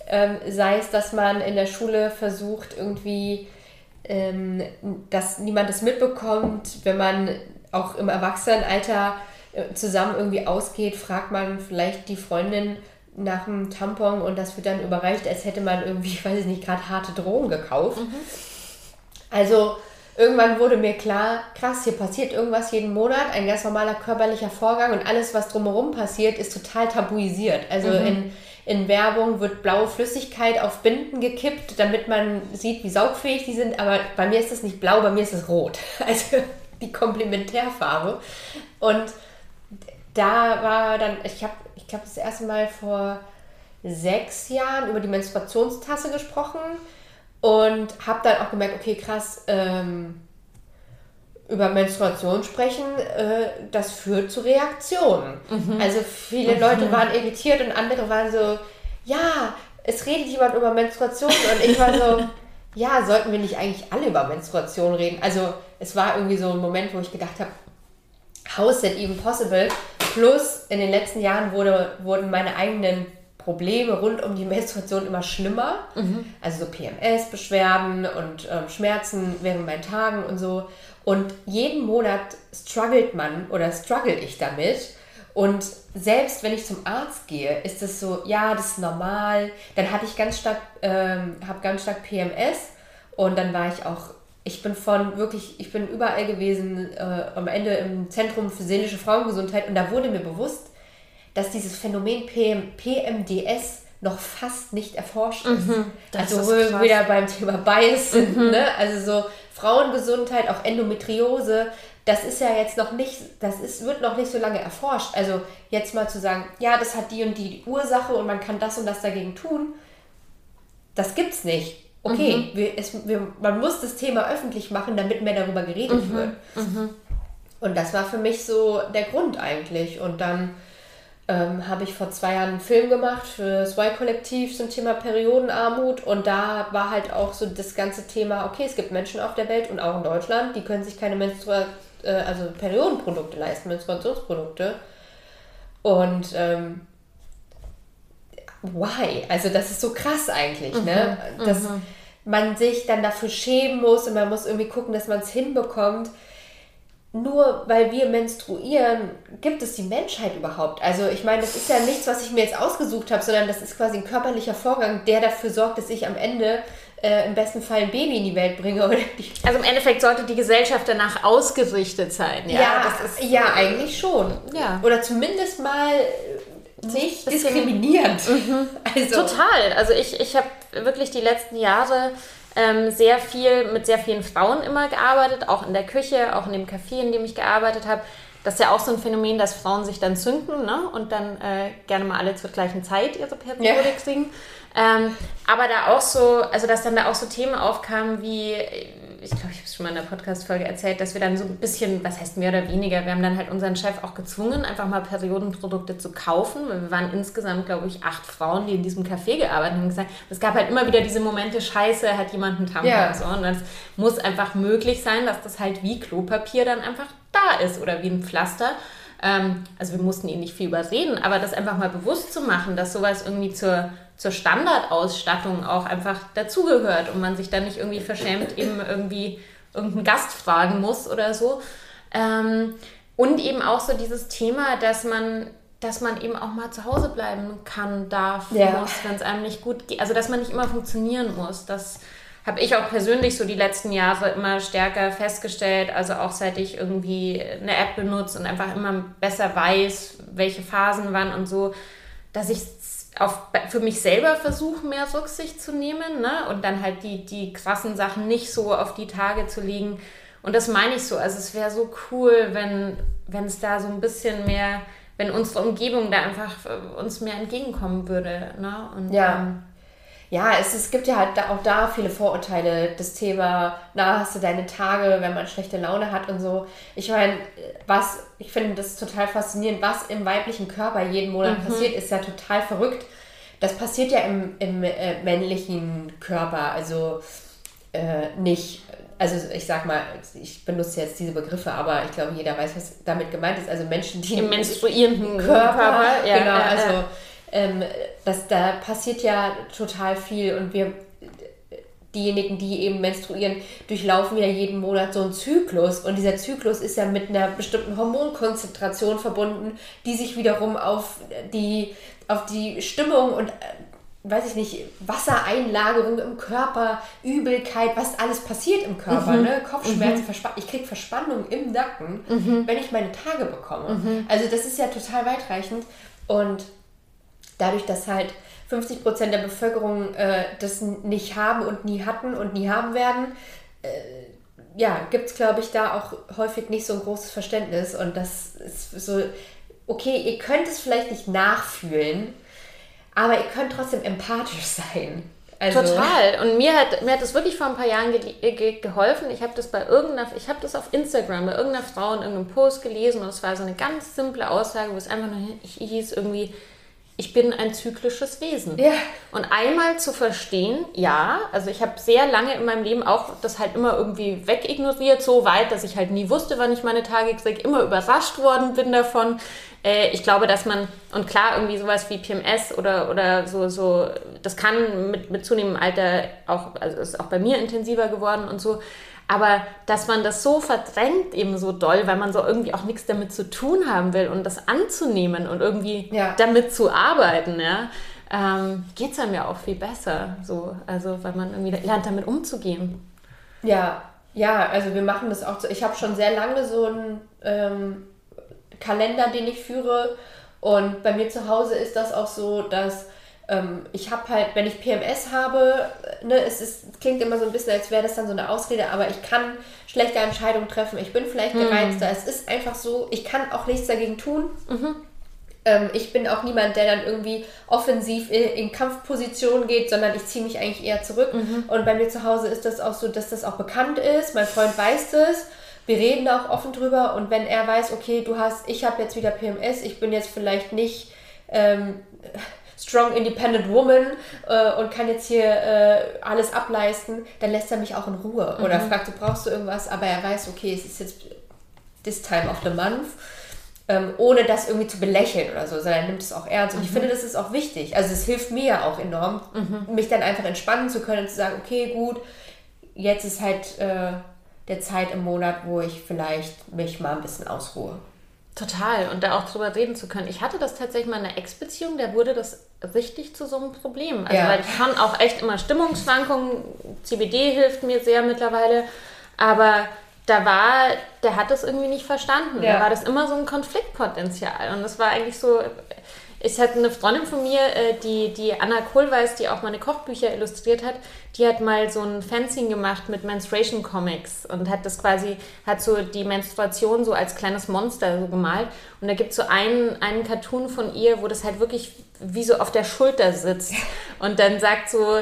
Ähm, sei es, dass man in der Schule versucht, irgendwie, ähm, dass niemand es mitbekommt, wenn man auch im Erwachsenenalter äh, zusammen irgendwie ausgeht, fragt man vielleicht die Freundin, nach dem Tampon und das wird dann überreicht, als hätte man irgendwie, ich weiß nicht, gerade harte Drogen gekauft. Mhm. Also irgendwann wurde mir klar, krass, hier passiert irgendwas jeden Monat, ein ganz normaler körperlicher Vorgang und alles, was drumherum passiert, ist total tabuisiert. Also mhm. in, in Werbung wird blaue Flüssigkeit auf Binden gekippt, damit man sieht, wie saugfähig die sind, aber bei mir ist es nicht blau, bei mir ist es rot. Also die Komplementärfarbe. Und da war dann, ich habe, ich glaube, das erste Mal vor sechs Jahren über die Menstruationstasse gesprochen und habe dann auch gemerkt, okay, krass, ähm, über Menstruation sprechen, äh, das führt zu Reaktionen. Mhm. Also viele mhm. Leute waren irritiert und andere waren so, ja, es redet jemand über Menstruation und ich war so, ja, sollten wir nicht eigentlich alle über Menstruation reden? Also es war irgendwie so ein Moment, wo ich gedacht habe, how is that even possible? Plus in den letzten Jahren wurde, wurden meine eigenen Probleme rund um die Menstruation immer schlimmer. Mhm. Also so PMS-Beschwerden und ähm, Schmerzen während meinen Tagen und so. Und jeden Monat struggelt man oder struggle ich damit. Und selbst wenn ich zum Arzt gehe, ist es so, ja, das ist normal. Dann hatte ich ganz stark, ähm, habe ganz stark PMS und dann war ich auch ich bin von wirklich, ich bin überall gewesen, äh, am Ende im Zentrum für seelische Frauengesundheit und da wurde mir bewusst, dass dieses Phänomen PM, PMDS noch fast nicht erforscht ist. Mhm, also wo wir wieder beim Thema Bias sind, mhm. ne? also so Frauengesundheit, auch Endometriose, das ist ja jetzt noch nicht, das ist, wird noch nicht so lange erforscht. Also jetzt mal zu sagen, ja, das hat die und die Ursache und man kann das und das dagegen tun, das gibt's nicht okay, mhm. wir, es, wir, man muss das Thema öffentlich machen, damit mehr darüber geredet mhm. wird. Mhm. Und das war für mich so der Grund eigentlich. Und dann ähm, habe ich vor zwei Jahren einen Film gemacht für das Y-Kollektiv zum Thema Periodenarmut. Und da war halt auch so das ganze Thema, okay, es gibt Menschen auf der Welt und auch in Deutschland, die können sich keine Menstrua äh, also Periodenprodukte leisten, Menstruationsprodukte. Und ähm, why? Also das ist so krass eigentlich, ne? mhm, ne? Dass mhm. man sich dann dafür schämen muss und man muss irgendwie gucken, dass man es hinbekommt. Nur weil wir menstruieren, gibt es die Menschheit überhaupt. Also ich meine, das ist ja nichts, was ich mir jetzt ausgesucht habe, sondern das ist quasi ein körperlicher Vorgang, der dafür sorgt, dass ich am Ende äh, im besten Fall ein Baby in die Welt bringe. Oder also im Endeffekt sollte die Gesellschaft danach ausgerichtet sein. Ja, ja, ist, ja eigentlich schon. Ja. Oder zumindest mal nicht diskriminierend. Mhm. Also. Total. Also ich, ich habe wirklich die letzten Jahre ähm, sehr viel mit sehr vielen Frauen immer gearbeitet, auch in der Küche, auch in dem Café, in dem ich gearbeitet habe. Das ist ja auch so ein Phänomen, dass Frauen sich dann zünden ne? und dann äh, gerne mal alle zur gleichen Zeit ihre Periode ja. kriegen. Ähm, aber da auch so, also dass dann da auch so Themen aufkamen wie, ich glaube, ich habe es schon mal in der Podcast-Folge erzählt, dass wir dann so ein bisschen, was heißt mehr oder weniger, wir haben dann halt unseren Chef auch gezwungen, einfach mal Periodenprodukte zu kaufen. Wir waren insgesamt, glaube ich, acht Frauen, die in diesem Café gearbeitet haben und gesagt, es gab halt immer wieder diese Momente, scheiße, hat jemand einen Tampon ja. so. Und es muss einfach möglich sein, dass das halt wie Klopapier dann einfach da ist oder wie ein Pflaster. Ähm, also wir mussten ihn nicht viel überreden, aber das einfach mal bewusst zu machen, dass sowas irgendwie zur zur Standardausstattung auch einfach dazugehört und man sich dann nicht irgendwie verschämt eben irgendwie irgendeinen Gast fragen muss oder so. Ähm, und eben auch so dieses Thema, dass man, dass man eben auch mal zu Hause bleiben kann, darf, ja. muss, wenn es einem nicht gut geht. Also dass man nicht immer funktionieren muss. Das habe ich auch persönlich so die letzten Jahre immer stärker festgestellt. Also auch seit ich irgendwie eine App benutze und einfach immer besser weiß, welche Phasen wann und so, dass ich auf, für mich selber versuche, mehr Rücksicht zu nehmen ne? und dann halt die, die krassen Sachen nicht so auf die Tage zu legen. Und das meine ich so. Also es wäre so cool, wenn es da so ein bisschen mehr, wenn unsere Umgebung da einfach äh, uns mehr entgegenkommen würde. Ne? Und, ja. Ähm, ja, es, es gibt ja halt auch da viele Vorurteile. Das Thema, na, hast du deine Tage, wenn man schlechte Laune hat und so. Ich meine, was, ich finde das total faszinierend, was im weiblichen Körper jeden Monat mhm. passiert, ist ja total verrückt. Das passiert ja im, im äh, männlichen Körper, also äh, nicht. Also ich sag mal, ich benutze jetzt diese Begriffe, aber ich glaube, jeder weiß, was damit gemeint ist. Also Menschen, die im menstruierenden Körper, Körper ja, genau, also ähm, das, da passiert ja total viel und wir, diejenigen, die eben menstruieren, durchlaufen ja jeden Monat so einen Zyklus und dieser Zyklus ist ja mit einer bestimmten Hormonkonzentration verbunden, die sich wiederum auf die, auf die Stimmung und äh, weiß ich nicht, Wassereinlagerung im Körper, Übelkeit, was alles passiert im Körper, mhm. ne? Kopfschmerzen, mhm. ich kriege Verspannung im Nacken, mhm. wenn ich meine Tage bekomme. Mhm. Also das ist ja total weitreichend und dadurch, dass halt 50 Prozent der Bevölkerung äh, das nicht haben und nie hatten und nie haben werden, äh, ja, gibt es, glaube ich, da auch häufig nicht so ein großes Verständnis. Und das ist so, okay, ihr könnt es vielleicht nicht nachfühlen, aber ihr könnt trotzdem empathisch sein. Also Total. Und mir hat, mir hat das wirklich vor ein paar Jahren ge ge geholfen. Ich habe das bei irgendeiner, ich habe das auf Instagram bei irgendeiner Frau in irgendeinem Post gelesen und es war so eine ganz simple Aussage, wo es einfach nur hieß irgendwie, ich bin ein zyklisches Wesen. Ja. Und einmal zu verstehen, ja, also ich habe sehr lange in meinem Leben auch das halt immer irgendwie wegignoriert, so weit, dass ich halt nie wusste, wann ich meine Tage kriege, immer überrascht worden bin davon. Äh, ich glaube, dass man, und klar, irgendwie sowas wie PMS oder, oder so, so, das kann mit, mit zunehmendem Alter auch, also ist auch bei mir intensiver geworden und so. Aber dass man das so verdrängt eben so doll, weil man so irgendwie auch nichts damit zu tun haben will und das anzunehmen und irgendwie ja. damit zu arbeiten, ja, ähm, geht es einem ja auch viel besser. So, also weil man irgendwie lernt, damit umzugehen. Ja, ja, also wir machen das auch so. Ich habe schon sehr lange so einen ähm, Kalender, den ich führe. Und bei mir zu Hause ist das auch so, dass ich habe halt, wenn ich PMS habe, ne, es, ist, klingt immer so ein bisschen, als wäre das dann so eine Ausrede, aber ich kann schlechte Entscheidungen treffen. Ich bin vielleicht hm. gereizter. Es ist einfach so, ich kann auch nichts dagegen tun. Mhm. Ähm, ich bin auch niemand, der dann irgendwie offensiv in, in Kampfposition geht, sondern ich ziehe mich eigentlich eher zurück. Mhm. Und bei mir zu Hause ist das auch so, dass das auch bekannt ist. Mein Freund weiß das. Wir reden da auch offen drüber und wenn er weiß, okay, du hast, ich habe jetzt wieder PMS, ich bin jetzt vielleicht nicht ähm, strong independent woman äh, und kann jetzt hier äh, alles ableisten, dann lässt er mich auch in Ruhe. Oder mhm. fragt, du brauchst du irgendwas, aber er weiß, okay, es ist jetzt this time of the month. Ähm, ohne das irgendwie zu belächeln oder so, sondern er nimmt es auch ernst. Und mhm. ich finde, das ist auch wichtig. Also es hilft mir ja auch enorm, mhm. mich dann einfach entspannen zu können und zu sagen, okay, gut, jetzt ist halt äh, der Zeit im Monat, wo ich vielleicht mich mal ein bisschen ausruhe. Total. Und da auch drüber reden zu können. Ich hatte das tatsächlich mal in einer Ex-Beziehung, da wurde das richtig zu so einem Problem. Also ja. weil ich kann auch echt immer Stimmungsschwankungen, CBD hilft mir sehr mittlerweile, aber da war, der hat das irgendwie nicht verstanden. Ja. Da war das immer so ein Konfliktpotenzial. Und das war eigentlich so, ich hatte eine Freundin von mir, äh, die, die Anna Kohlweis, die auch meine Kochbücher illustriert hat, die hat mal so ein Fencing gemacht mit Menstruation Comics und hat das quasi, hat so die Menstruation so als kleines Monster so gemalt. Und da gibt es so einen, einen Cartoon von ihr, wo das halt wirklich wie so auf der Schulter sitzt. Und dann sagt so,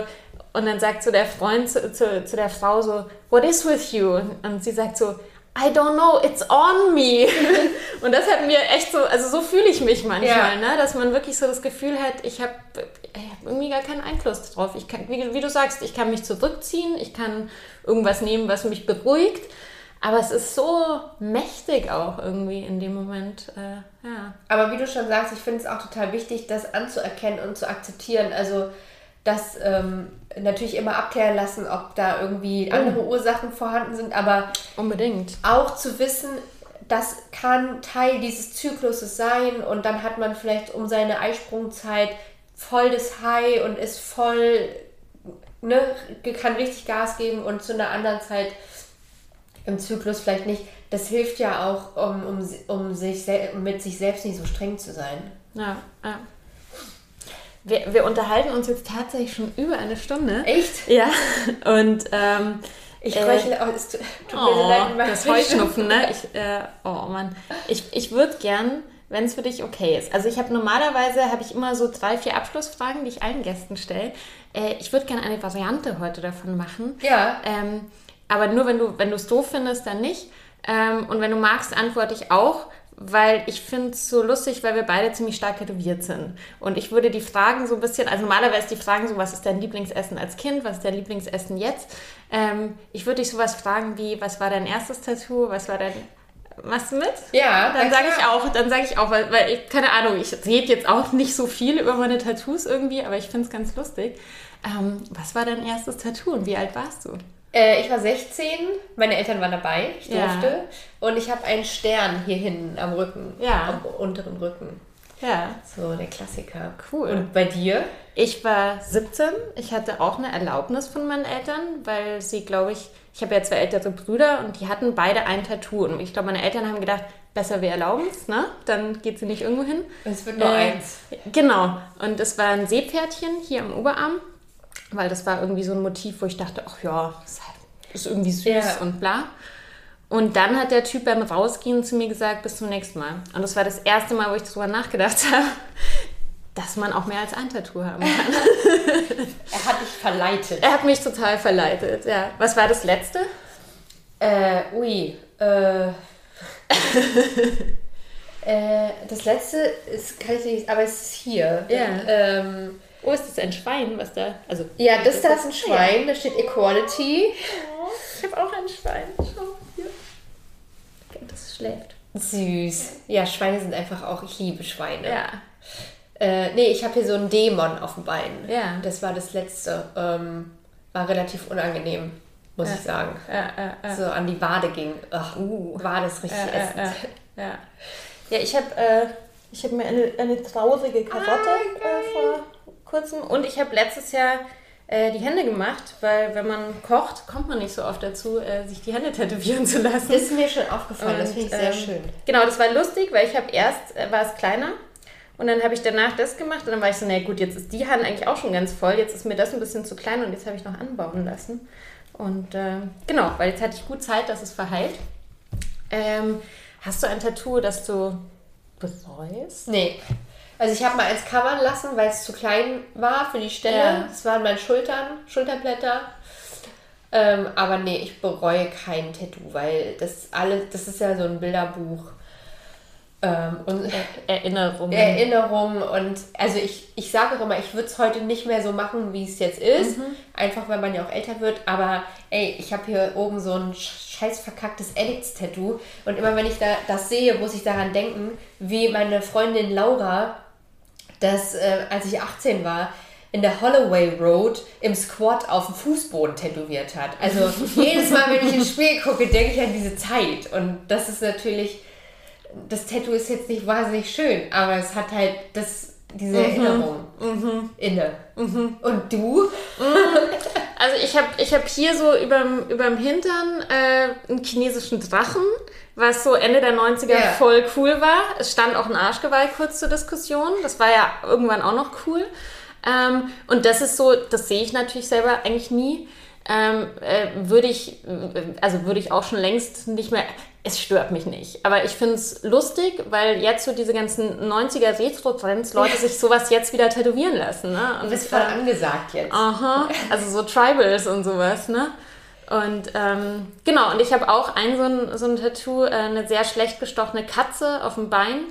und dann sagt so der Freund zu, zu, zu der Frau so, what is with you? Und sie sagt so, I don't know, it's on me. und das hat mir echt so, also so fühle ich mich manchmal, ja. ne? dass man wirklich so das Gefühl hat, ich habe hab irgendwie gar keinen Einfluss drauf. Ich kann, wie, wie, du sagst, ich kann mich zurückziehen, ich kann irgendwas nehmen, was mich beruhigt. Aber es ist so mächtig auch irgendwie in dem Moment. Äh, ja. Aber wie du schon sagst, ich finde es auch total wichtig, das anzuerkennen und zu akzeptieren. Also das ähm, natürlich immer abklären lassen, ob da irgendwie oh. andere Ursachen vorhanden sind, aber unbedingt auch zu wissen, das kann Teil dieses Zykluses sein und dann hat man vielleicht um seine Eisprungzeit voll das High und ist voll, ne, kann richtig Gas geben und zu einer anderen Zeit im Zyklus vielleicht nicht. Das hilft ja auch, um, um, um sich mit sich selbst nicht so streng zu sein. Ja, ja. Wir, wir unterhalten uns jetzt tatsächlich schon über eine Stunde. Echt? Ja. Und ähm, ich röchle, äh, oh, es tut mir oh, leid, das Heuschnupfen, ne? Ich, äh, oh Mann. Ich, ich würde gern, wenn es für dich okay ist. Also ich habe normalerweise habe ich immer so drei, vier Abschlussfragen, die ich allen Gästen stelle. Äh, ich würde gerne eine Variante heute davon machen. Ja. Ähm, aber nur wenn du wenn du es doof findest, dann nicht. Ähm, und wenn du magst, antworte ich auch weil ich finde es so lustig, weil wir beide ziemlich stark tätowiert sind. Und ich würde die Fragen so ein bisschen, also normalerweise die Fragen so, was ist dein Lieblingsessen als Kind, was ist dein Lieblingsessen jetzt? Ähm, ich würde dich sowas fragen wie, was war dein erstes Tattoo, was war dein... Machst du mit? Ja. Dann sage ich auch, dann sage ich auch, weil, weil ich, keine Ahnung, ich rede jetzt auch nicht so viel über meine Tattoos irgendwie, aber ich finde es ganz lustig. Ähm, was war dein erstes Tattoo und wie alt warst du? Äh, ich war 16, meine Eltern waren dabei, ich durfte. Ja. Und ich habe einen Stern hier hinten am Rücken, ja. am unteren Rücken. Ja. So der Klassiker. Cool. Und bei dir? Ich war 17. Ich hatte auch eine Erlaubnis von meinen Eltern, weil sie, glaube ich, ich habe ja zwei ältere Brüder und die hatten beide ein Tattoo. Und ich glaube, meine Eltern haben gedacht, besser wir erlauben es, ne? Dann geht sie nicht irgendwo hin. Es wird nur äh, eins. Genau. Und es war ein Seepferdchen hier am Oberarm, weil das war irgendwie so ein Motiv, wo ich dachte, ach ja, ist, halt, ist irgendwie süß ja. und bla. Und dann hat der Typ beim Rausgehen zu mir gesagt, bis zum nächsten Mal. Und das war das erste Mal, wo ich darüber nachgedacht habe, dass man auch mehr als ein Tattoo haben kann. er hat dich verleitet. Er hat mich total verleitet, ja. Was war das letzte? Äh, ui, äh, äh, das letzte ist, kann ich nicht, aber es ist hier. Ja. Ähm, oh, ist das ein Schwein, was da, also. Ja, das, das da ist ein Schwein, ja. da steht Equality. Oh, ich habe auch ein Schwein, schau hier. Das schläft. Süß. Ja, Schweine sind einfach auch, ich liebe Schweine. Ja. Äh, nee, ich habe hier so einen Dämon auf dem Bein. Ja. Das war das letzte. Ähm, war relativ unangenehm, muss ja. ich sagen. Ja, ja, so an die Wade ging. Ach, uh, war das richtig essend. Ja, ja. ich habe äh, hab mir eine, eine traurige Karotte ah, äh, vor kurzem und ich habe letztes Jahr äh, die Hände gemacht, weil wenn man kocht, kommt man nicht so oft dazu, äh, sich die Hände tätowieren zu lassen. Das ist mir schon aufgefallen, und, das finde ich sehr ähm, schön. Genau, das war lustig, weil ich habe erst, äh, war es kleiner und dann habe ich danach das gemacht und dann war ich so, na gut, jetzt ist die Hand eigentlich auch schon ganz voll, jetzt ist mir das ein bisschen zu klein und jetzt habe ich noch anbauen lassen. Und äh, genau, weil jetzt hatte ich gut Zeit, dass es verheilt. Ähm, hast du ein Tattoo, das du bereust? Nee. Also ich habe mal eins covern lassen, weil es zu klein war für die Stelle. Ja. Das waren meine Schultern, Schulterblätter. Ähm, aber nee, ich bereue kein Tattoo, weil das alles, das ist ja so ein Bilderbuch ähm, und Erinnerungen. Erinnerungen und also ich, ich sage auch immer, ich würde es heute nicht mehr so machen, wie es jetzt ist. Mhm. Einfach weil man ja auch älter wird. Aber ey, ich habe hier oben so ein scheiß verkacktes Addicts-Tattoo. Und immer wenn ich da das sehe, muss ich daran denken, wie meine Freundin Laura das, äh, als ich 18 war, in der Holloway Road im Squat auf dem Fußboden tätowiert hat. Also jedes Mal, wenn ich ins Spiel gucke, denke ich an diese Zeit. Und das ist natürlich das Tattoo ist jetzt nicht wahnsinnig schön, aber es hat halt das, diese mhm. Erinnerung mhm. inne. Mhm. Und du? Mhm. Also ich habe ich hab hier so überm, überm Hintern äh, einen chinesischen Drachen, was so Ende der 90er yeah. voll cool war. Es stand auch ein Arschgeweih kurz zur Diskussion. Das war ja irgendwann auch noch cool. Ähm, und das ist so, das sehe ich natürlich selber eigentlich nie. Ähm, äh, würde ich, also würde ich auch schon längst nicht mehr, es stört mich nicht. Aber ich finde es lustig, weil jetzt so diese ganzen 90er Retro-Trends Leute sich sowas jetzt wieder tätowieren lassen. Ne? Und das ist voll angesagt jetzt. Aha, also so Tribals und sowas, ne? Und ähm, genau, und ich habe auch ein so ein, so ein Tattoo, äh, eine sehr schlecht gestochene Katze auf dem Bein,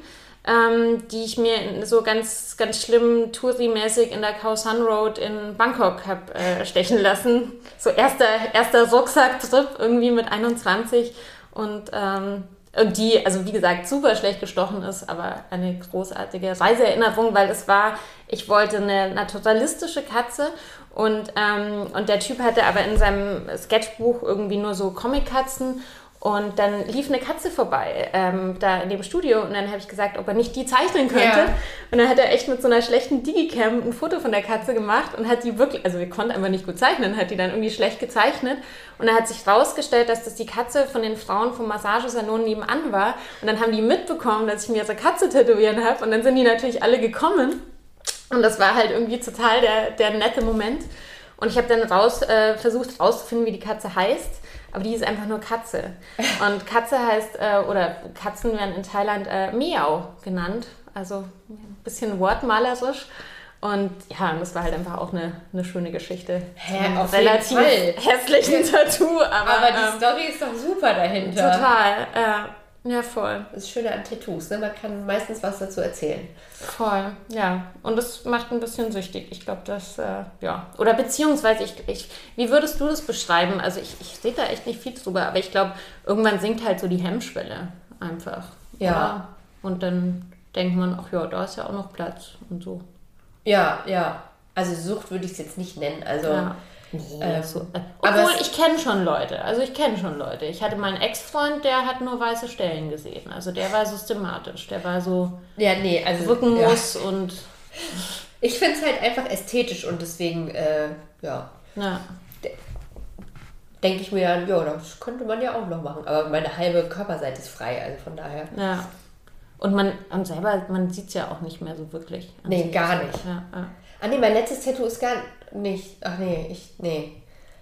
ähm, die ich mir so ganz, ganz schlimm Touri-mäßig in der Khao San Road in Bangkok habe äh, stechen lassen. So erster, erster Rucksack-Trip irgendwie mit 21 und, ähm, und die, also wie gesagt, super schlecht gestochen ist, aber eine großartige Reiseerinnerung, weil es war, ich wollte eine naturalistische Katze und, ähm, und der Typ hatte aber in seinem Sketchbuch irgendwie nur so Comic-Katzen und dann lief eine Katze vorbei, ähm, da in dem Studio. Und dann habe ich gesagt, ob er nicht die zeichnen könnte. Ja. Und dann hat er echt mit so einer schlechten Digicam ein Foto von der Katze gemacht und hat die wirklich, also wir konnten einfach nicht gut zeichnen, hat die dann irgendwie schlecht gezeichnet. Und dann hat sich rausgestellt, dass das die Katze von den Frauen vom Massagesalon nebenan war. Und dann haben die mitbekommen, dass ich mir ihre Katze tätowieren habe. Und dann sind die natürlich alle gekommen. Und das war halt irgendwie total der, der nette Moment. Und ich habe dann raus, äh, versucht rauszufinden, wie die Katze heißt aber die ist einfach nur Katze. Und Katze heißt, äh, oder Katzen werden in Thailand äh, Miau genannt, also ein bisschen wortmalerisch. Und ja, das war halt einfach auch eine, eine schöne Geschichte. Hä, auf relativ hässlichen Tattoo. Aber, aber die ähm, Story ist doch super dahinter. Total. Äh, ja, voll. Das ist Schöne an Tattoos, ne? Man kann meistens was dazu erzählen. Voll, ja. Und das macht ein bisschen süchtig. Ich glaube, das, äh, ja. Oder beziehungsweise, ich, ich, wie würdest du das beschreiben? Also ich, ich sehe da echt nicht viel drüber, aber ich glaube, irgendwann sinkt halt so die Hemmschwelle einfach. Ja. ja. Und dann denkt man, ach ja, da ist ja auch noch Platz und so. Ja, ja. Also Sucht würde ich es jetzt nicht nennen. Also ja. Nee, ähm, so. Äh, obwohl, ich kenne schon Leute. Also ich kenne schon Leute. Ich hatte meinen Ex-Freund, der hat nur weiße Stellen gesehen. Also der war systematisch. Der war so ja, nee, also, Rückenmus ja. und... Ich finde es halt einfach ästhetisch und deswegen, äh, ja. Ja. Denke ich mir dann, ja, das könnte man ja auch noch machen. Aber meine halbe Körperseite ist frei, also von daher. Ja. Und man und selber, man sieht es ja auch nicht mehr so wirklich. Nee, gar nicht. Ja, ja. Ah nee, mein letztes Tattoo ist gar nicht. Ach nee, ich. Nee.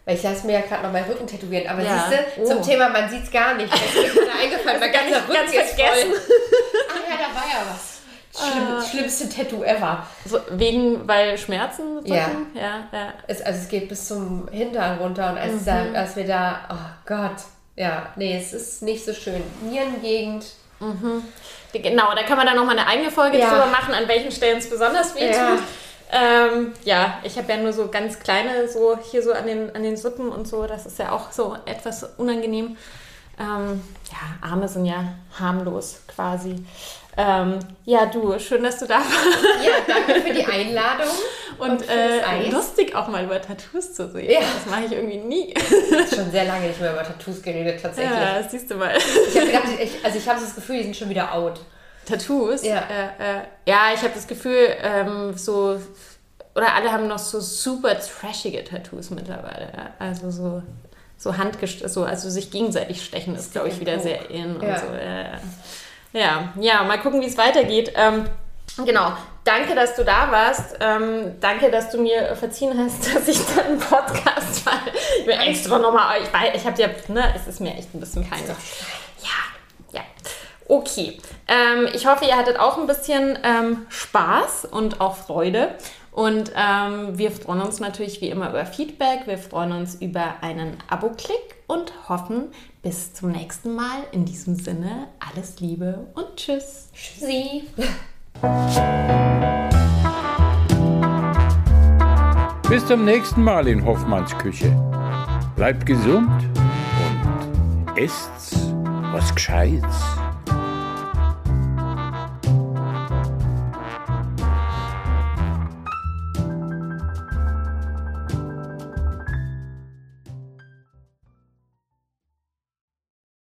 Weil ich lasse mir ja gerade noch meinen Rücken tätowieren. Aber Ja. siehst du, Oh. zum Thema, man sieht es gar nicht. Das ist mir eingefallen. Mein ganzer ganz- Rücken ganz ist vergessen. voll. Ach ja, da war ja was. Schlimm, Schlimmste Tattoo ever. So, wegen, weil Schmerzen drücken? Ja. Ja, ja. Es, also es geht bis zum Hintern runter und als, Mhm. da, als wir da, oh Gott, ja, nee, es ist nicht so schön. Nierengegend, Genau, da kann man dann nochmal eine eigene Folge Ja. drüber machen, an welchen Stellen es besonders weh Ja. Ähm, ja, ich habe ja nur so ganz kleine, so hier so an den, an den Suppen und so, das ist ja auch so etwas unangenehm. Ähm, ja, Arme sind ja harmlos quasi. Ähm, ja, du, schön, dass du da warst. Ja, danke für die Einladung. Und das äh, lustig auch mal über Tattoos zu sehen. Ja. Das mache ich irgendwie nie. Schon sehr lange nicht mehr über Tattoos geredet, tatsächlich. ja, siehst du mal. Ich habe gedacht, ich, also ich habe das Gefühl, die sind schon wieder out. Tattoos? Ja. Äh, äh, ja, ich habe das Gefühl, ähm, so, oder alle haben noch so super trashige Tattoos mittlerweile. Also so, so handgest so, also sich gegenseitig stechen ist, glaube ich, wieder sehr in und Ja. so. Äh, ja, ja, mal gucken, wie es weitergeht. Ähm, genau. Danke, dass du da warst. Ähm, danke, dass du mir verziehen hast, dass ich dann einen Podcast war. Ich bin extra nochmal, ich, ich habe ja, ne, es ist mir echt ein bisschen peinlich. Ja, ja. Okay. Ähm, ich hoffe, ihr hattet auch ein bisschen ähm, Spaß und auch Freude. Und ähm, wir freuen uns natürlich wie immer über Feedback. Wir freuen uns über einen Abo-Klick und hoffen bis zum nächsten Mal. In diesem Sinne, alles Liebe und Tschüss. Tschüssi. Bis zum nächsten Mal in Hoffmanns Küche. Bleibt gesund und esst was Gescheites.